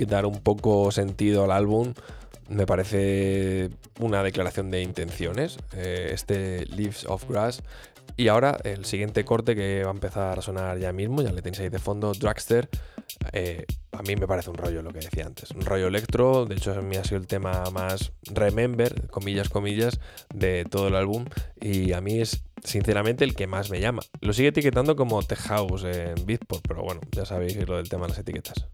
D: Y dar un poco sentido al álbum, me parece una declaración de intenciones, eh, este Leaves of Grass. Y ahora el siguiente corte que va a empezar a sonar ya mismo, ya le tenéis ahí de fondo, Dragster. eh, a mí me parece un rollo lo que decía antes, un rollo electro, de hecho a mí ha sido el tema más remember, comillas, comillas, de todo el álbum y a mí es sinceramente el que más me llama. Lo sigue etiquetando como Tech House en Beatport, pero bueno, ya sabéis lo del tema de las etiquetas.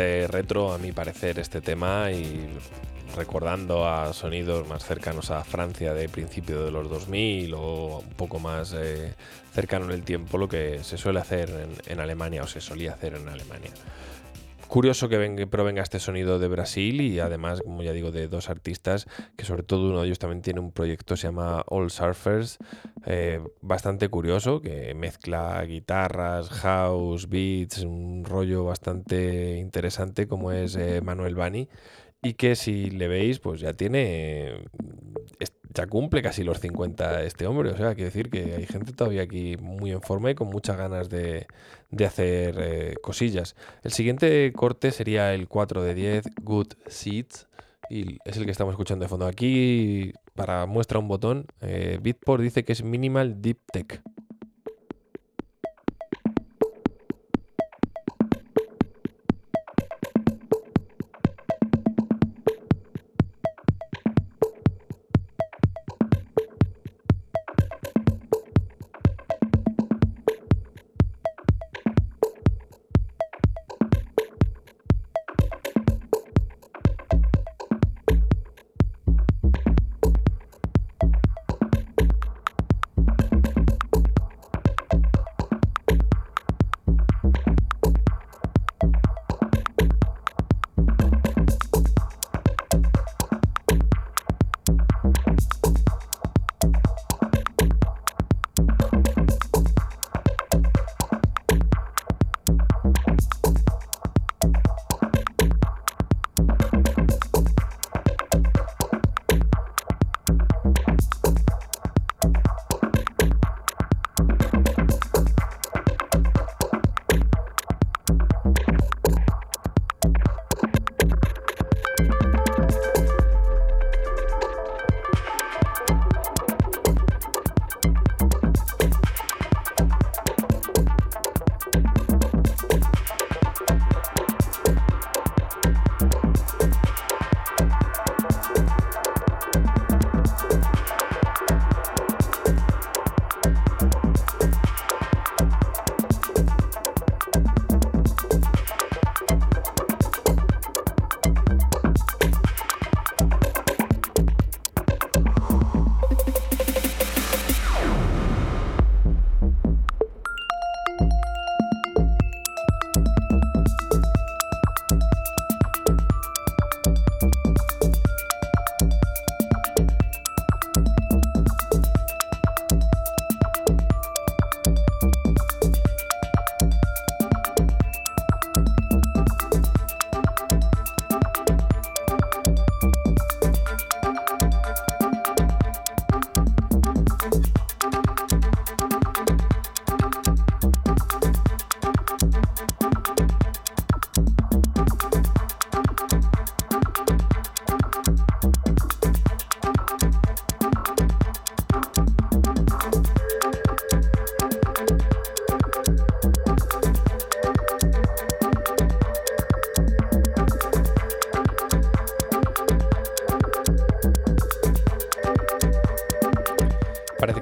D: Bastante retro a mi parecer este tema y recordando a sonidos más cercanos a Francia de principio de los 2000 o un poco más eh, cercano en el tiempo lo que se suele hacer en, en Alemania o se solía hacer en Alemania. Curioso que venga- provenga este sonido de Brasil y además, como ya digo, de dos artistas que sobre todo uno de ellos también tiene un proyecto se llama All Surfers, eh, bastante curioso, que mezcla guitarras, house, beats, un rollo bastante interesante como es eh, Manuel Bani y que si le veis, pues ya tiene, ya cumple casi los 50 este hombre, o sea, quiere decir que hay gente todavía aquí muy en forma y con muchas ganas de, de hacer eh, cosillas. El siguiente corte sería el 4 de 10, Good Seeds, y es el que estamos escuchando de fondo. Aquí, para muestra un botón, eh, Beatport dice que es Minimal Deep Tech.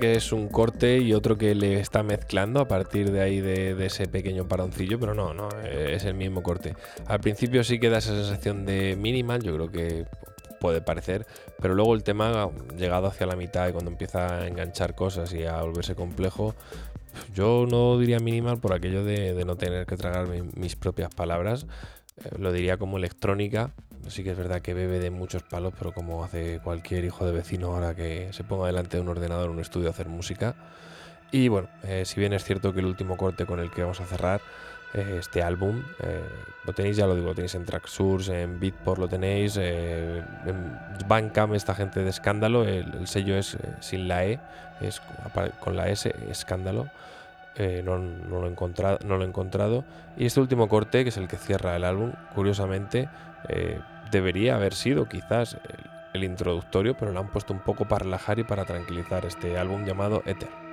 D: Que es un corte y otro que le está mezclando a partir de ahí de, ese pequeño paroncillo, pero no, no, eh, es el mismo corte. Al principio sí queda esa sensación de minimal, yo creo que puede parecer, pero luego el tema, llegado hacia la mitad y cuando empieza a enganchar cosas y a volverse complejo, yo no diría minimal por aquello de, no tener que tragar mi- mis propias palabras, eh, lo diría como electrónica. Sí que es verdad que bebe de muchos palos, pero como hace cualquier hijo de vecino ahora que se ponga delante de un ordenador en un estudio a hacer música. Y bueno, eh, si bien es cierto que el último corte con el que vamos a cerrar eh, este álbum, eh, lo tenéis, ya lo digo, lo tenéis en Tracksource, en Beatport lo tenéis, eh, en Bandcamp esta gente de Escándalo, el, el sello es eh, sin la E, es con la S, Escándalo. Eh, no, no lo he encontrado, no lo he encontrado. Y este último corte, que es el que cierra el álbum, curiosamente, eh, debería haber sido quizás el, el introductorio, pero lo han puesto un poco para relajar y para tranquilizar este álbum llamado Ether.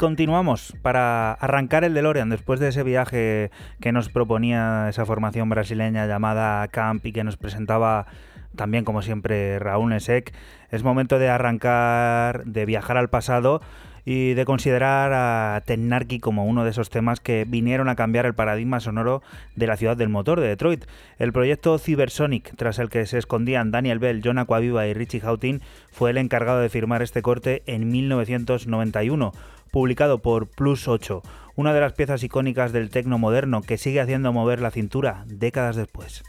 B: Continuamos para arrancar el DeLorean después de ese viaje que nos proponía esa formación brasileña llamada Camp y que nos presentaba también, como siempre, Raúl Nesek. Es momento de arrancar, de viajar al pasado y de considerar a Tennarky como uno de esos temas que vinieron a cambiar el paradigma sonoro de la ciudad del motor de Detroit. El proyecto Cybersonic, tras el que se escondían Daniel Bell, John Aquaviva y Richie Houghton, fue el encargado de firmar este corte en 1991, publicado por Plus 8, una de las piezas icónicas del tecno moderno que sigue haciendo mover la cintura décadas después.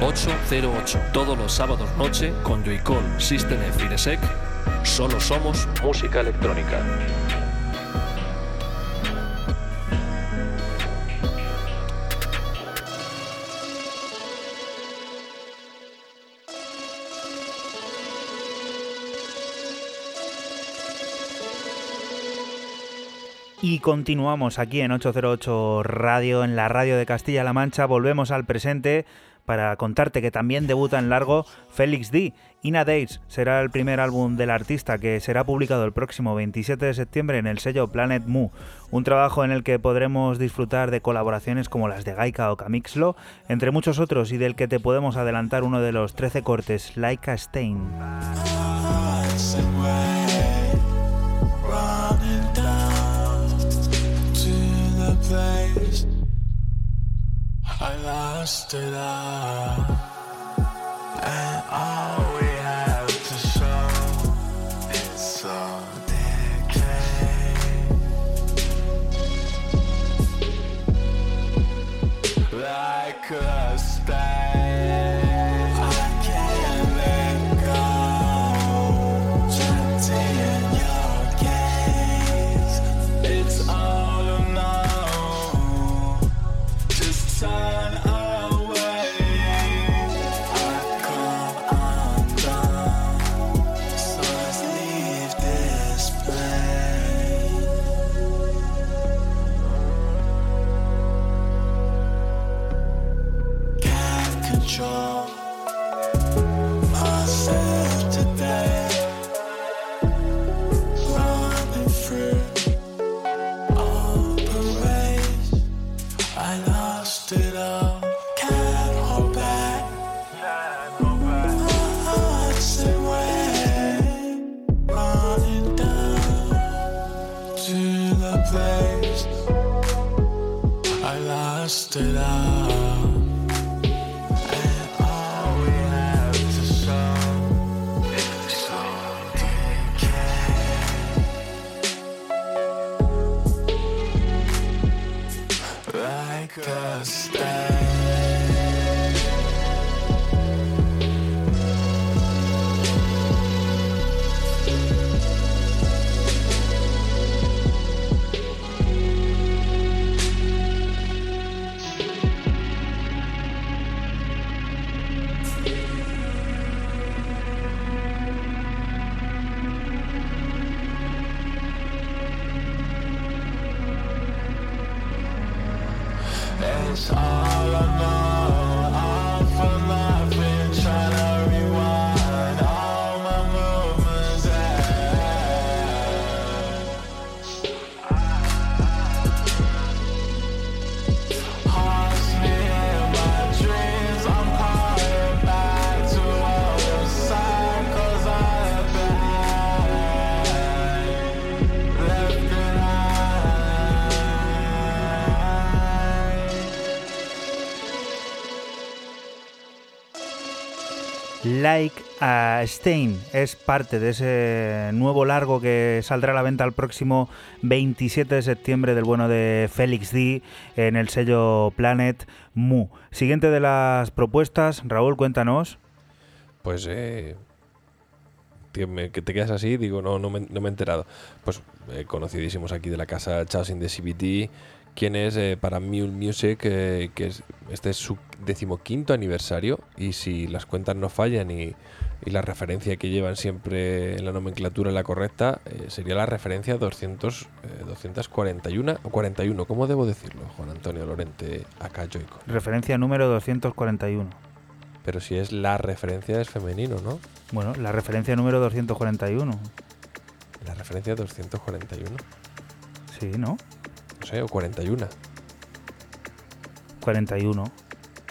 F: 08 todos los sábados noche con Joycall System F y Solo somos música electrónica.
B: Y continuamos aquí en 808 Radio, en la radio de Castilla-La Mancha. Volvemos al presente para contarte que también debuta en largo Félix D. Ina Days será el primer álbum del artista que será publicado el próximo 27 de septiembre en el sello Planet Mu, un trabajo en el que podremos disfrutar de colaboraciones como las de Gaika o Camixlo, entre muchos otros y del que te podemos adelantar uno de los 13 cortes, Like a Stain.
G: I lost it all, and all Like a Stain
B: es parte de ese nuevo largo que saldrá a la venta el próximo 27 de septiembre del bueno de Félix D en el sello Planet Mu. Siguiente de las propuestas, Raúl, cuéntanos.
D: Pues eh, que, te quedas así, digo, no, no me he enterado. Pues eh, conocidísimos aquí de la casa Chaos in the CBT, quien es eh, para Mule Music, eh, que es, este es su decimoquinto aniversario, y si las cuentas no fallan y, y la referencia que llevan siempre en la nomenclatura la correcta, eh, sería la referencia 200, eh, 241 o 41, ¿cómo debo decirlo, Juan Antonio Lorente, acá Joico?
B: Referencia número 241.
D: Pero si es la referencia es femenino, ¿no?
B: Bueno, la referencia número 241.
D: La referencia 241.
B: Sí, ¿no?
D: O 41.
B: 41.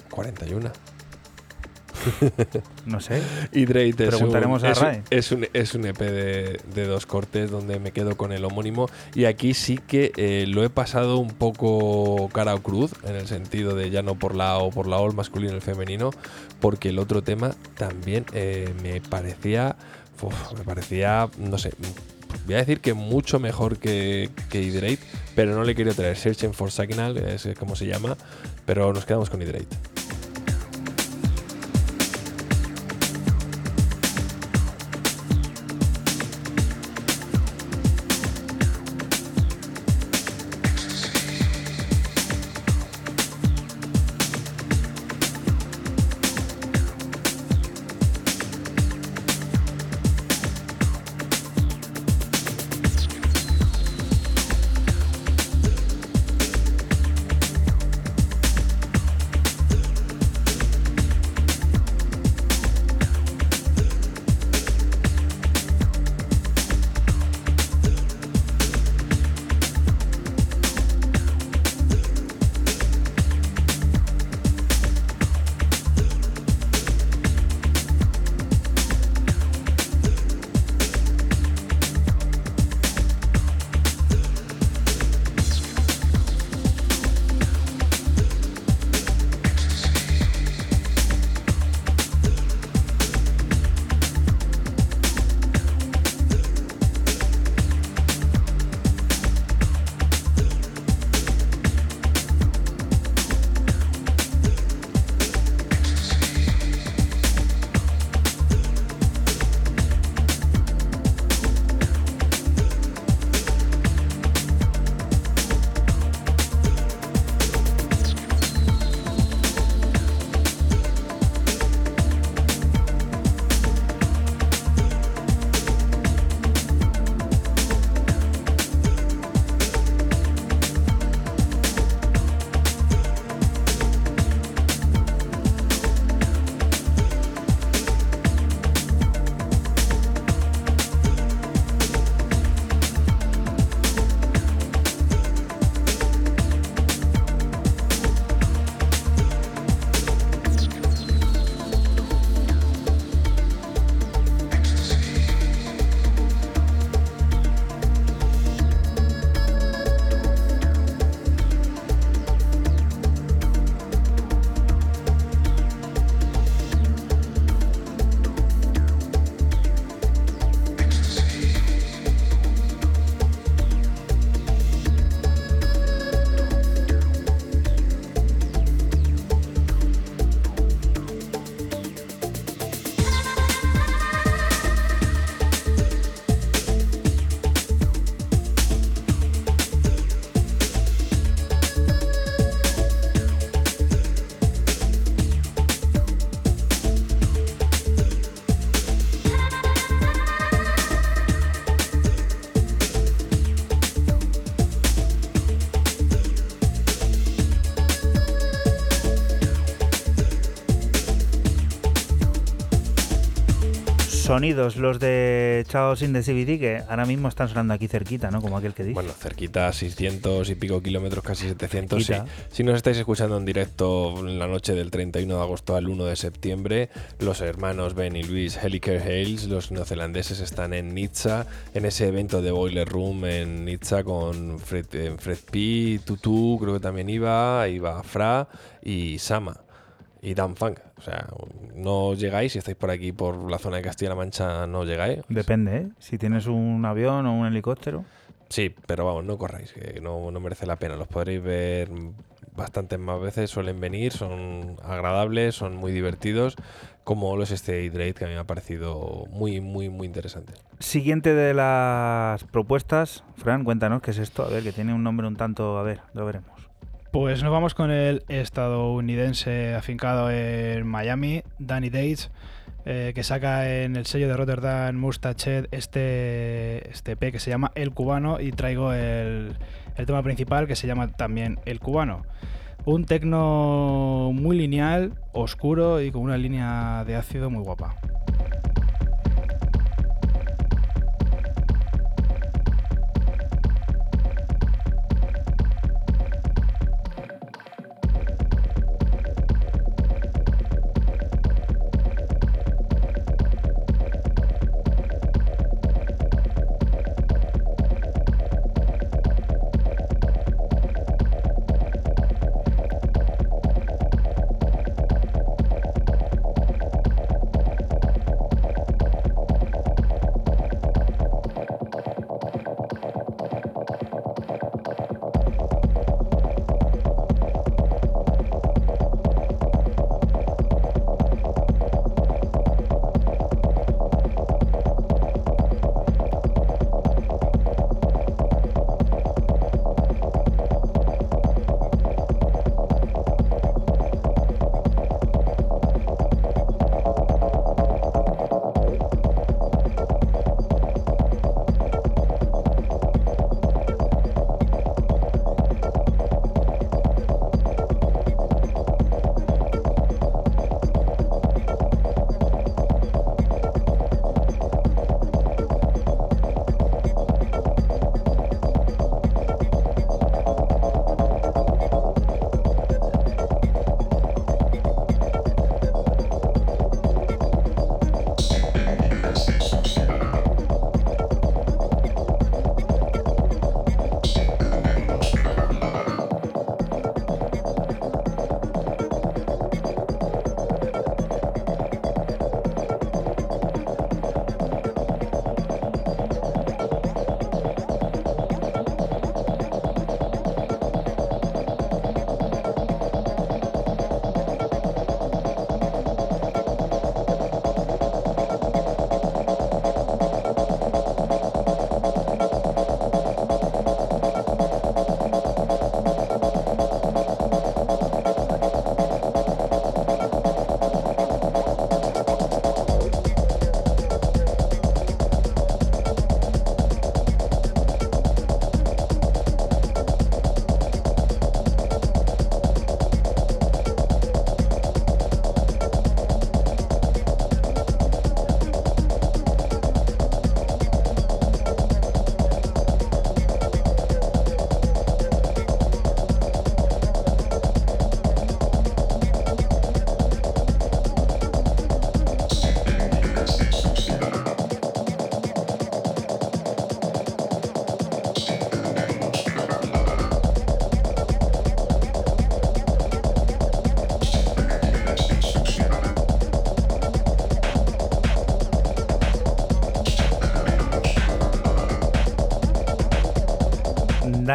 D: 41.
B: No sé. [laughs]
D: Hydrate es un,
B: Preguntaremos a
D: es, un-
B: Rai.
D: es un, es un EP de, de dos cortes donde me quedo con el homónimo. Y aquí sí que eh, lo he pasado un poco cara o cruz, en el sentido de ya no por la O, por la O, el masculino y el femenino, porque el otro tema también eh, me parecía. uf, me parecía, no sé. Voy a decir que mucho mejor que, que Hydrate, pero no le quiero traer Searching for Signal, es como se llama, pero nos quedamos con Hydrate.
B: Sonidos los de Chaos in the CBD que ahora mismo están sonando aquí cerquita, ¿no? Como aquel que dice.
D: Bueno, cerquita, 600 y pico kilómetros, casi 700. Sí.
B: Cerquita.
D: Si nos estáis escuchando en directo en la noche del 31 de agosto al 1 de septiembre, los hermanos Ben y Luis Heliker Hales, los neozelandeses, están en Nizza, en ese evento de Boiler Room en Nizza con Fred, eh, Fred P, Tutu, creo que también iba, iba Fra y Sama. Y Dan Funk. O sea, no llegáis, si estáis por aquí, por la zona de Castilla-La Mancha, no llegáis.
B: Depende, ¿eh? Si tienes un avión o un helicóptero.
D: Sí, pero vamos, no corráis, que no, no merece la pena. Los podréis ver bastantes más veces, suelen venir, son agradables, son muy divertidos, como los este Hydrate, que a mí me ha parecido muy, muy, muy interesante.
B: Siguiente de las propuestas, Fran, cuéntanos qué es esto. A ver, que tiene un nombre un tanto. A ver, lo veremos.
C: Pues nos vamos con el estadounidense afincado en Miami, Danny Dates, eh, que saca en el sello de Rotterdam Mustached este, este EP que se llama El Cubano y traigo el, el tema principal que se llama también El Cubano. Un tecno muy lineal, oscuro y con una línea de ácido muy guapa.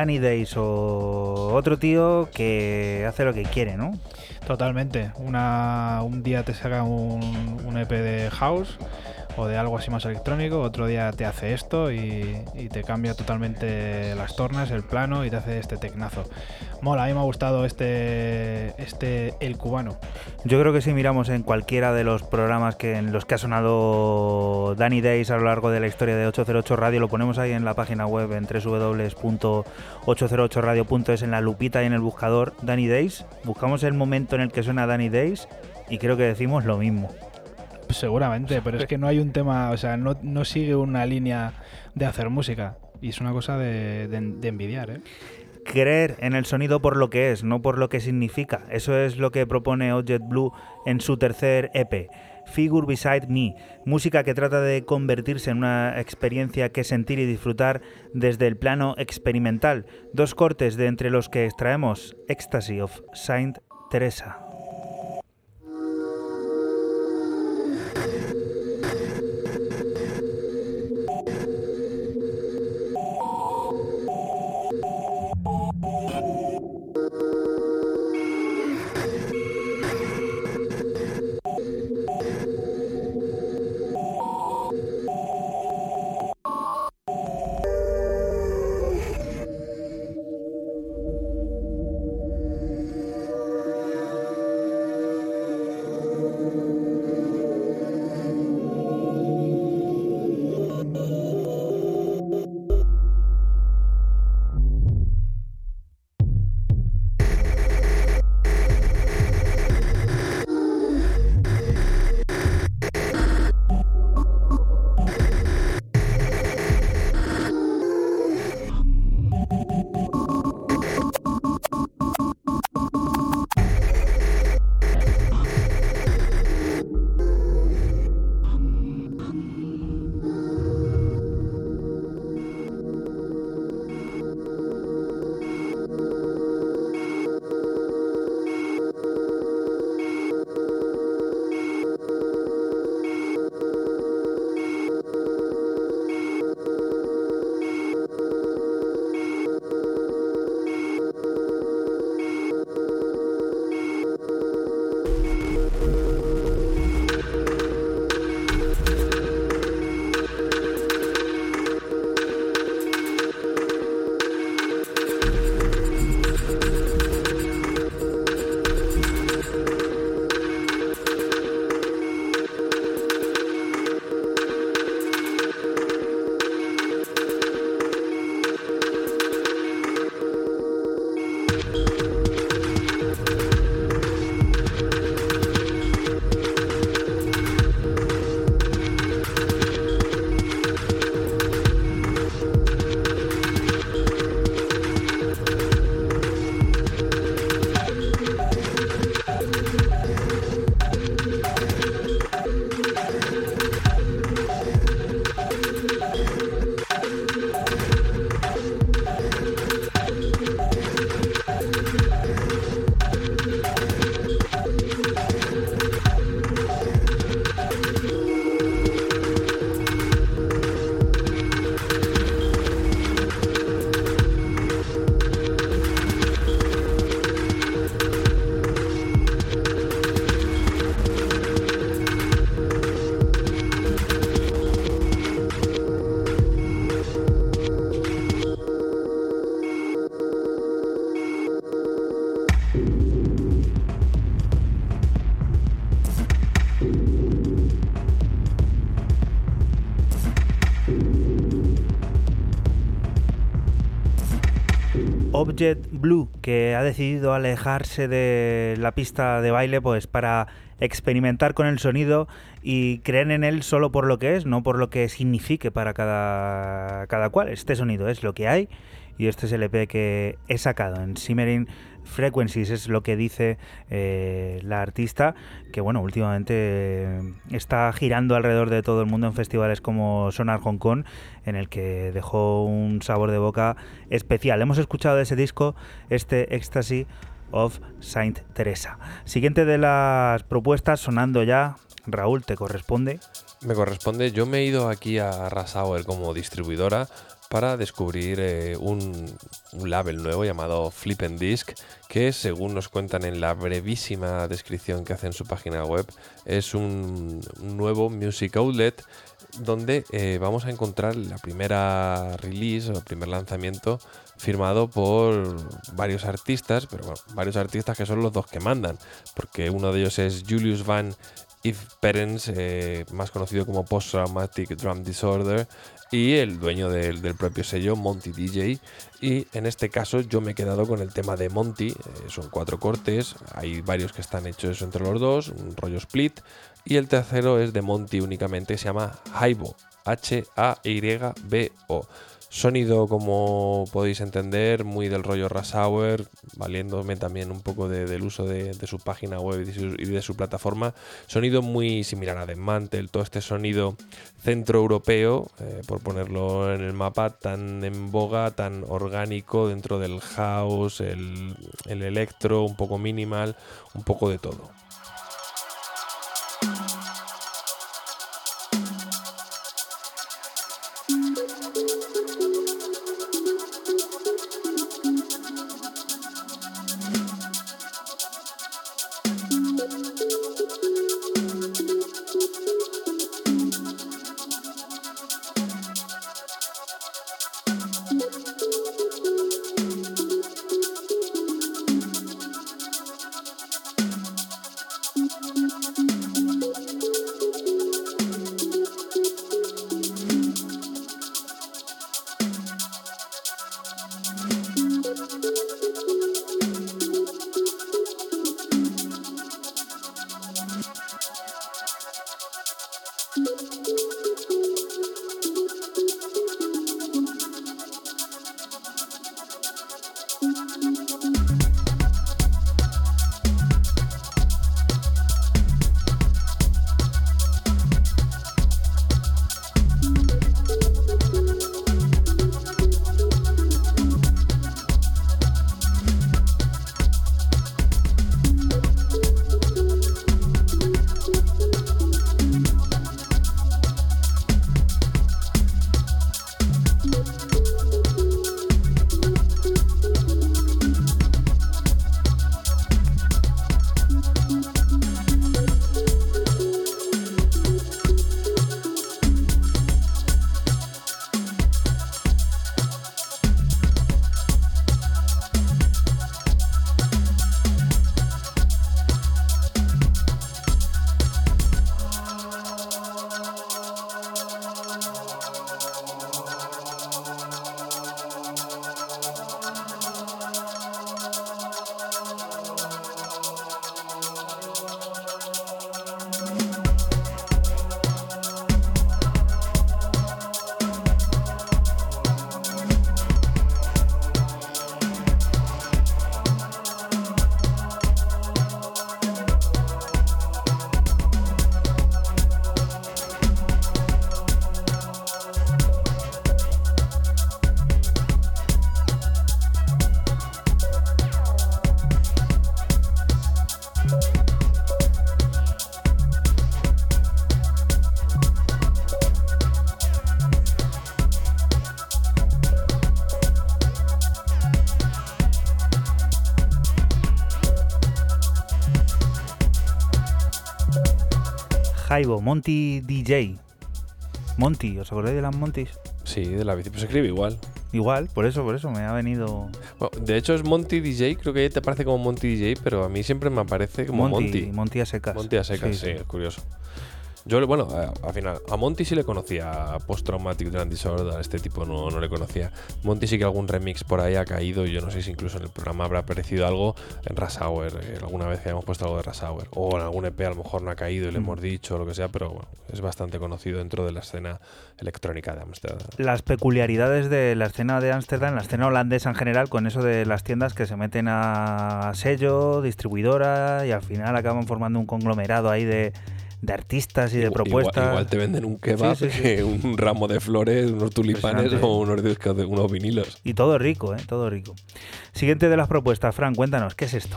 B: Danny Days o otro tío que hace lo que quiere, ¿no?
C: Totalmente. Una, un día te saca un, un EP de house o de algo así más electrónico, otro día te hace esto y, y te cambia totalmente las tornas, el plano y te hace este tecnazo. Mola, a mí me ha gustado este, este El Cubano.
B: Yo creo que si miramos en cualquiera de los programas que en los que ha sonado Danny Days a lo largo de la historia de 808 Radio, lo ponemos ahí en la página web en www.808radio.es en la lupita y en el buscador Danny Days, buscamos el momento en el que suena Danny Days y creo que decimos lo mismo.
C: Seguramente, pero es que no hay un tema, o sea, no, no sigue una línea de hacer música. Y es una cosa de, de- de envidiar, ¿eh?
B: creer en el sonido por lo que es, no por lo que significa. Eso es lo que propone Object Blue en su tercer EP. Figure Beside Me, música que trata de convertirse en una experiencia que sentir y disfrutar desde el plano experimental. Dos cortes de entre los que extraemos Ecstasy of Saint Teresa. Object Blue, que ha decidido alejarse de la pista de baile pues para experimentar con el sonido y creer en él solo por lo que es, no por lo que signifique para cada, cada cual. Este sonido es lo que hay y este es el EP que he sacado en Simmering Frequencies, es lo que dice eh, la artista, que bueno, últimamente eh, está girando alrededor de todo el mundo en festivales como Sonar Hong Kong, en el que dejó un sabor de boca especial. Hemos escuchado de ese disco este Ecstasy of Saint Teresa. Siguiente de las propuestas sonando ya, Raúl, te corresponde.
D: Me corresponde. Yo me he ido aquí a Rasauer como distribuidora para descubrir eh, un, label nuevo llamado Flip Disc, que según nos cuentan en la brevísima descripción que hace en su página web, es un, nuevo music outlet donde eh, vamos a encontrar la primera release o el primer lanzamiento firmado por varios artistas, pero bueno, varios artistas que son los dos que mandan, porque uno de ellos es Julius Van Yves Perens, eh, más conocido como Post Traumatic Drum Disorder, y el dueño del, propio sello, Monty DJ. Y en este caso yo me he quedado con el tema de Monty, eh, son cuatro cortes, hay varios que están hechos entre los dos, un rollo split, y el tercero es de Monty únicamente, se llama Haibo, H-A-Y-B-O. Sonido, como podéis entender, muy del rollo Rush Hour, valiéndome también un poco de- del uso de, su página web y de su, y de su plataforma. Sonido muy similar a Mantle, todo este sonido centroeuropeo, eh, por ponerlo en el mapa, tan en boga, tan orgánico dentro del house, el electro, un poco minimal, un poco de todo.
B: Jaibo, Monty DJ. Monty, ¿os acordáis de las Montys?
D: Sí, de la bici, pues se escribe igual.
B: Igual, por eso, por eso me ha venido
D: Bueno, de hecho es Monty DJ, creo que te parece como Monty DJ, pero a mí siempre me aparece como
B: Monty,
D: Monty.
B: Monty a secas.
D: Monty a secas, sí, es curioso. Yo, bueno, al final, a Monty sí le conocía, a Post Traumatic Drum Disorder, este tipo no, no le conocía. Monty sí que algún remix por ahí ha caído, y yo no sé si incluso en el programa habrá aparecido algo en Hour, eh, alguna vez que hayamos puesto algo de Hour, o en algún EP a lo mejor no ha caído y le
B: Mm.
D: hemos dicho o lo que sea, pero bueno, es bastante conocido dentro de la escena electrónica de Amsterdam.
B: las peculiaridades de la escena de Ámsterdam, la escena holandesa en general, con eso de las tiendas que se meten a sello, distribuidora y al final acaban formando un conglomerado ahí de, de artistas y de
D: Igual-
B: propuestas.
D: Igual, igual te venden un kebab,
B: Sí, sí, sí. [laughs]
D: un ramo de flores, unos tulipanes o unos, discos de- unos vinilos.
B: Y todo rico, ¿eh? Todo rico. Siguiente de las propuestas, Fran, cuéntanos, ¿qué es esto?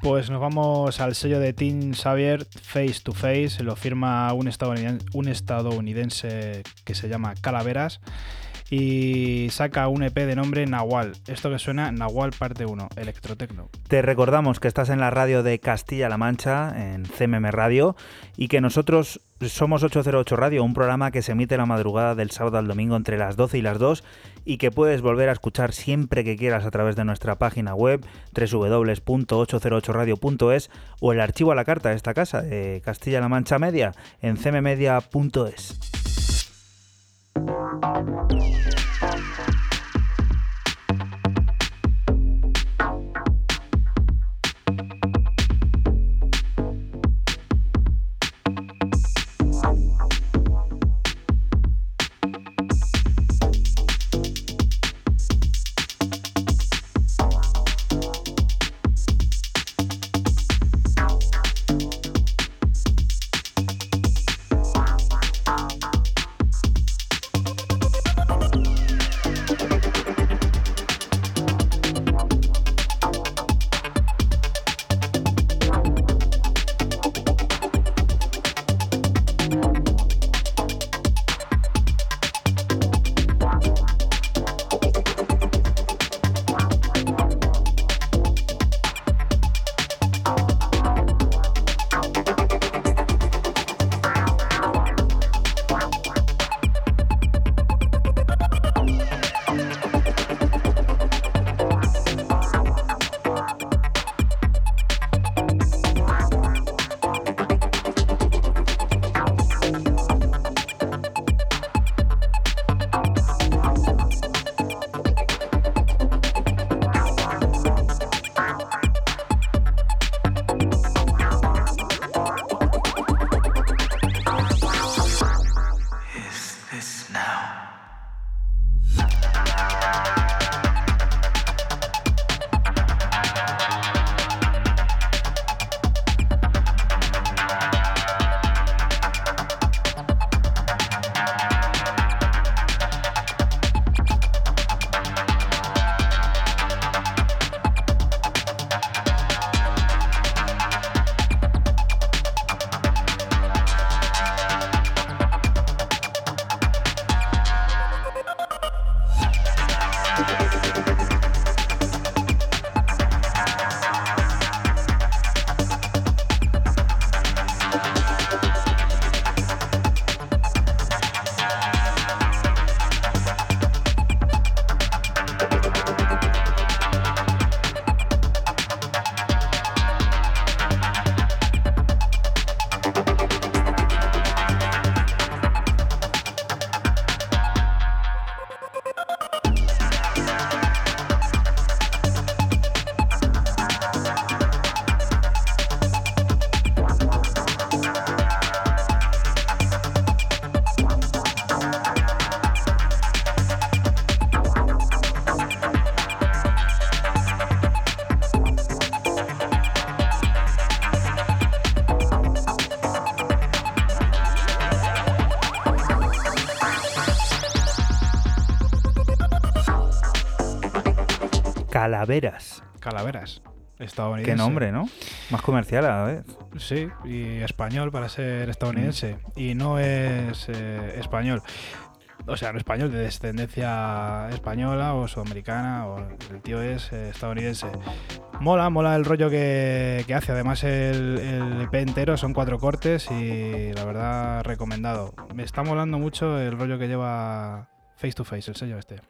C: Pues nos vamos al sello de Tim Xavier, Face to Face, lo firma un estadounidense, un estadounidense que se llama Calaveras y saca un EP de nombre Nahual. Esto que suena Nahual parte 1, Electrotecno.
B: Te recordamos que estás en la radio de Castilla-La Mancha, en CMM Radio, y que nosotros Somos 808 Radio, un programa que se emite la madrugada del sábado al domingo entre las 12 y las 2 y que puedes volver a escuchar siempre que quieras a través de nuestra página web www.808radio.es o el archivo a la carta de esta casa de Castilla-La Mancha Media en cmmedia.es. Calaveras.
C: Calaveras. Estadounidense.
B: Qué nombre, ¿no? Más comercial a la vez.
C: Sí, y español para ser estadounidense. Y no es eh, español. O sea, no español de descendencia española o sudamericana. O el tío es eh, estadounidense. Mola, mola el rollo que, que hace. Además, el, el EP entero son cuatro cortes y la verdad, recomendado. Me está molando mucho el rollo que lleva Face to Face, el sello este.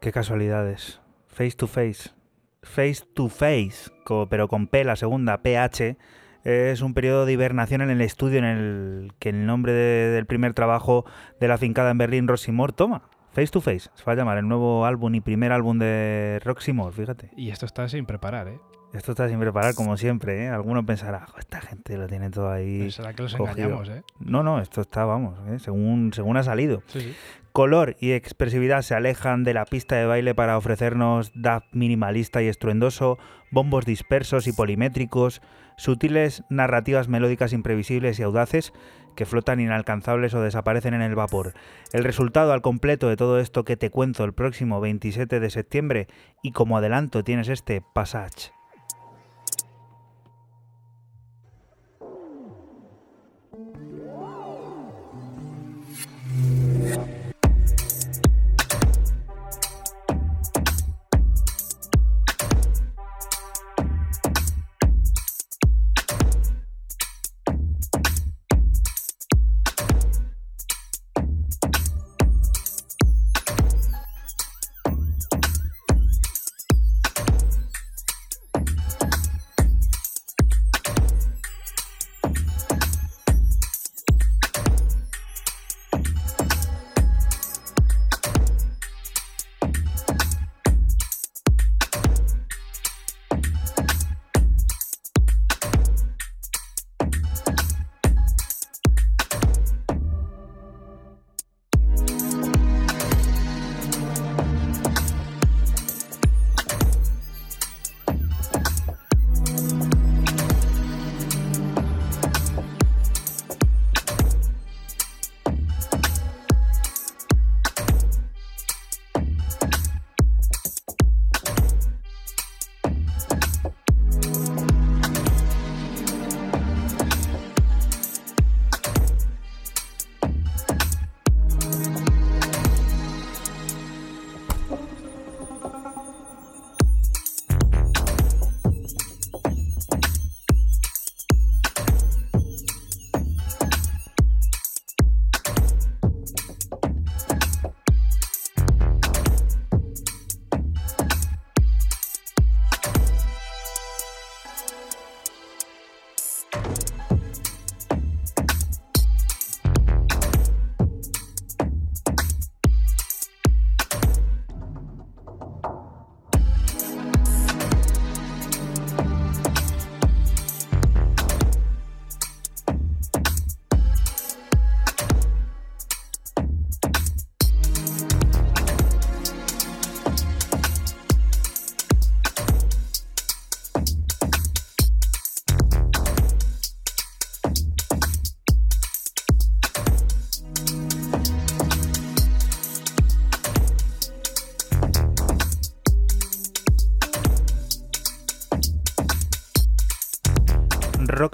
B: Qué casualidades. Face to face. Face to face, pero con P la segunda, PH, es un periodo de hibernación en el estudio en el que el nombre de- del primer trabajo de la fincada en Berlín, Roxy Moore, toma. Face to Face, se va a llamar el nuevo álbum y primer álbum de Roxy Moore, fíjate.
C: Y esto está sin preparar, ¿eh?
B: Esto está sin preparar, como siempre, ¿eh? Alguno pensará, "Jo, esta gente lo tiene todo ahí.
C: Será que los
B: cogido".
C: engañamos, ¿eh?
B: No, no, esto está, vamos, ¿eh? según, según ha salido.
C: Sí, sí.
B: Color y expresividad se alejan de la pista de baile para ofrecernos dub minimalista y estruendoso, bombos dispersos y polimétricos, sutiles narrativas melódicas imprevisibles y audaces que flotan inalcanzables o desaparecen en el vapor. El resultado al completo de todo esto que te cuento el próximo 27 de septiembre y como adelanto tienes este Passage.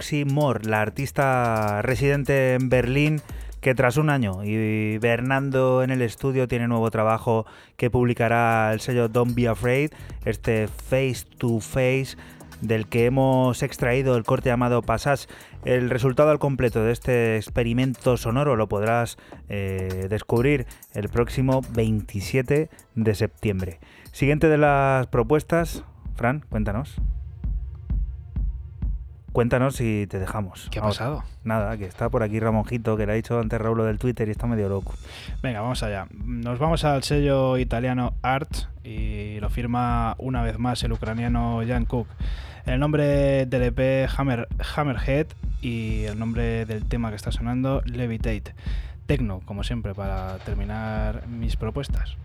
B: Roxy Moore, la artista residente en Berlín, que tras un año y Bernando en el estudio tiene nuevo trabajo que publicará el sello Don't Be Afraid, este Face to Face del que hemos extraído el corte llamado Passage. El resultado al completo de este experimento sonoro lo podrás eh, descubrir el próximo 27 de septiembre. Siguiente de las propuestas, Fran, cuéntanos. Cuéntanos si te dejamos.
C: ¿Qué ha
B: Vamos.
C: pasado?
B: Nada, que está por aquí Ramonjito, que le ha dicho antes Raúl lo del Twitter y está medio loco.
C: Venga, vamos allá. Nos vamos al sello italiano Art y lo firma una vez más el ucraniano Jan Cook. El nombre del EP Hammer, Hammerhead y el nombre del tema que está sonando Levitate. Tecno, como siempre, para terminar mis propuestas.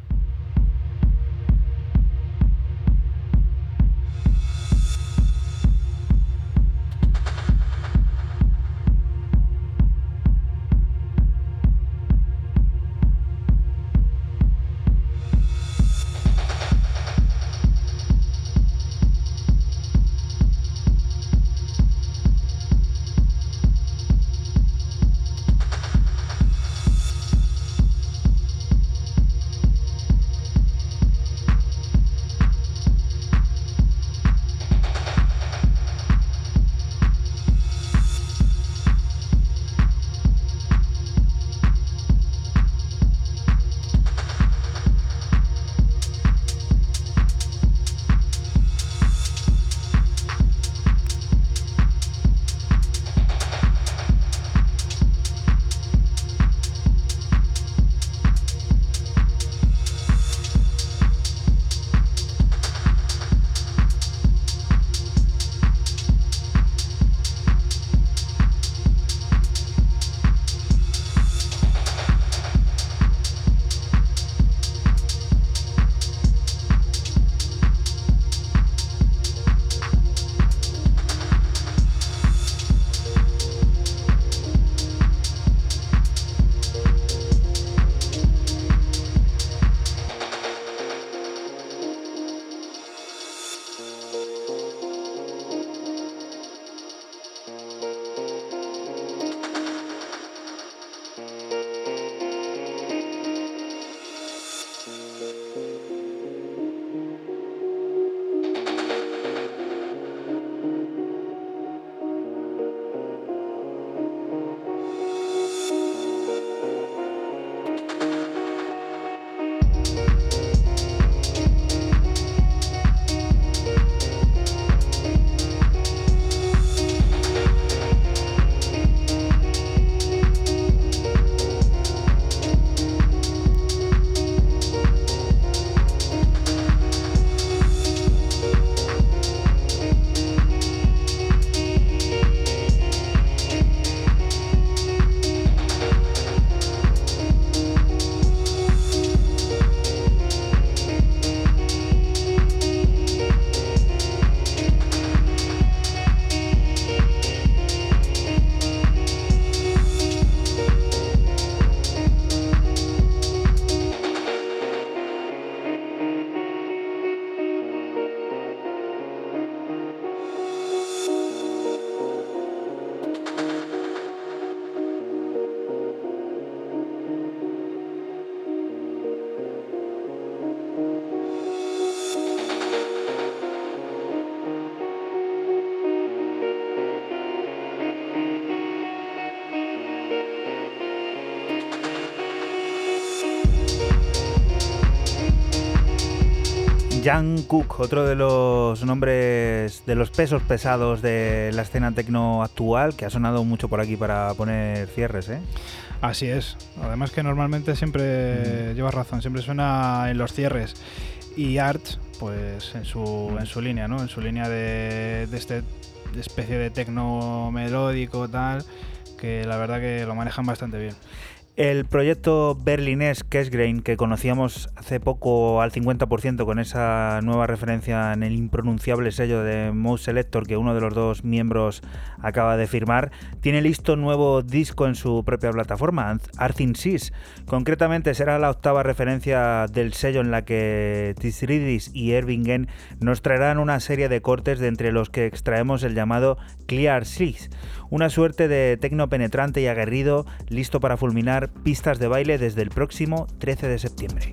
B: Jan Cook, otro de los nombres, de los pesos pesados de la escena tecno actual, que ha sonado mucho por aquí para poner cierres, ¿eh?
C: Así es. Además que normalmente siempre llevas razón, siempre suena en los cierres. Y Art, pues en su, en su línea, ¿no? En su línea de, de este de especie de tecno melódico tal, que la verdad que lo manejan bastante bien.
B: El proyecto berlinés Kesgrain, que conocíamos hace poco al 50% con esa nueva referencia en el impronunciable sello de Mouse Selector que uno de los dos miembros acaba de firmar, tiene listo un nuevo disco en su propia plataforma, Arthin Seas. Concretamente será la octava referencia del sello en la que Tisridis y Ervingen nos traerán una serie de cortes de entre los que extraemos el llamado Clear Seas, una suerte de tecno penetrante y aguerrido listo para fulminar pistas de baile desde el próximo 13 de septiembre.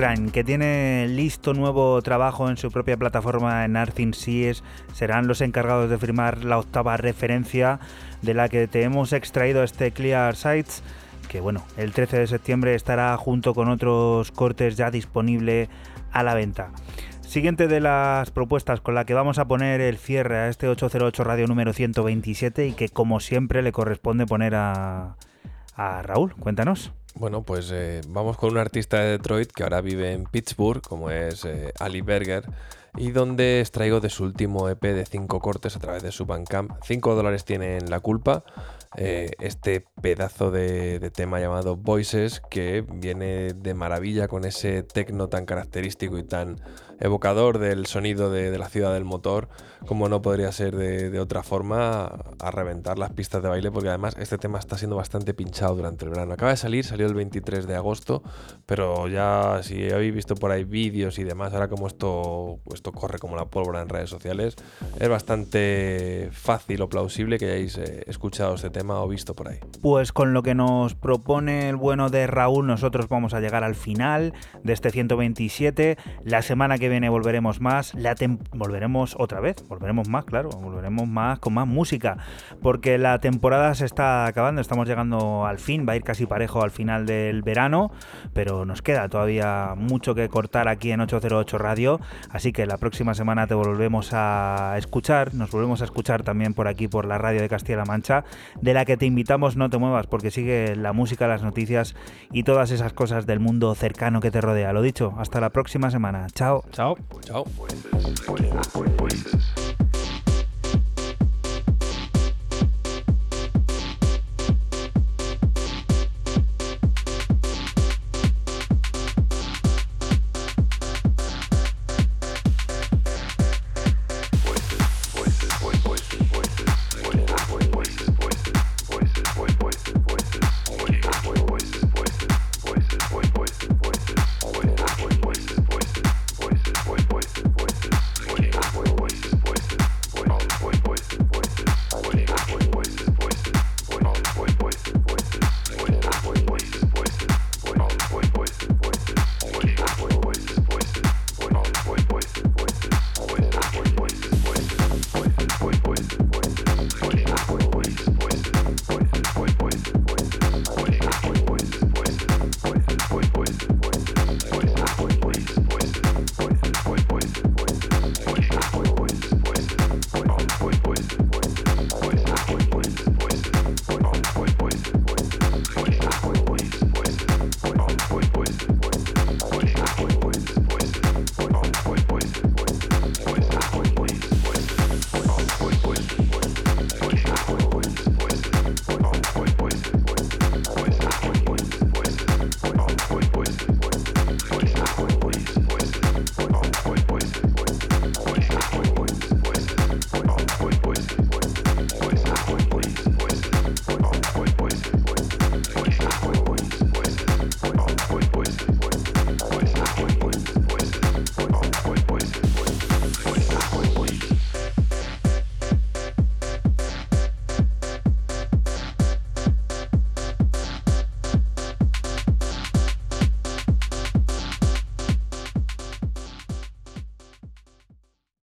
B: Que tiene listo nuevo trabajo en su propia plataforma en Arthin Seas, serán los encargados de firmar la octava referencia de la que te hemos extraído este Clear Sites, que bueno, el 13 de septiembre estará junto con otros cortes ya disponible a la venta. Siguiente de las propuestas con la que vamos a poner el cierre a este 808 radio número 127 y que como siempre le corresponde poner a Raúl. Cuéntanos.
D: Bueno, pues eh, vamos con un artista de Detroit que ahora vive en Pittsburgh, como es eh, Ali Berger, y donde extraigo de su último EP de 5 cortes a través de su Bandcamp. 5 dólares tienen la culpa. eh, este pedazo de, de tema llamado Voices que viene de maravilla con ese tecno tan característico y tan evocador del sonido de, la ciudad del motor, como no podría ser de, de otra forma, a reventar las pistas de baile, porque además este tema está siendo bastante pinchado durante el verano. Acaba de salir, salió el 23 de agosto, pero ya si habéis visto por ahí vídeos y demás, ahora como esto esto corre como la pólvora en redes sociales, es bastante fácil o plausible que hayáis eh, escuchado este tema o visto por ahí.
B: Pues con lo que nos propone el bueno de Raúl, nosotros vamos a llegar al final de este 127. La semana que viene volveremos más, la volveremos otra vez, volveremos más, claro, volveremos más con más música, porque la temporada se está acabando, estamos llegando al fin, va a ir casi parejo al final del verano, pero nos queda todavía mucho que cortar aquí en 808 Radio, así que la próxima semana te volvemos a escuchar, nos volvemos a escuchar también por aquí por la radio de Castilla-La Mancha, de la que te invitamos no te muevas porque sigue la música, las noticias y todas esas cosas del mundo cercano que te rodea. Lo dicho, hasta la próxima semana. Chao.
C: Chao.
D: Chao.
E: Voices.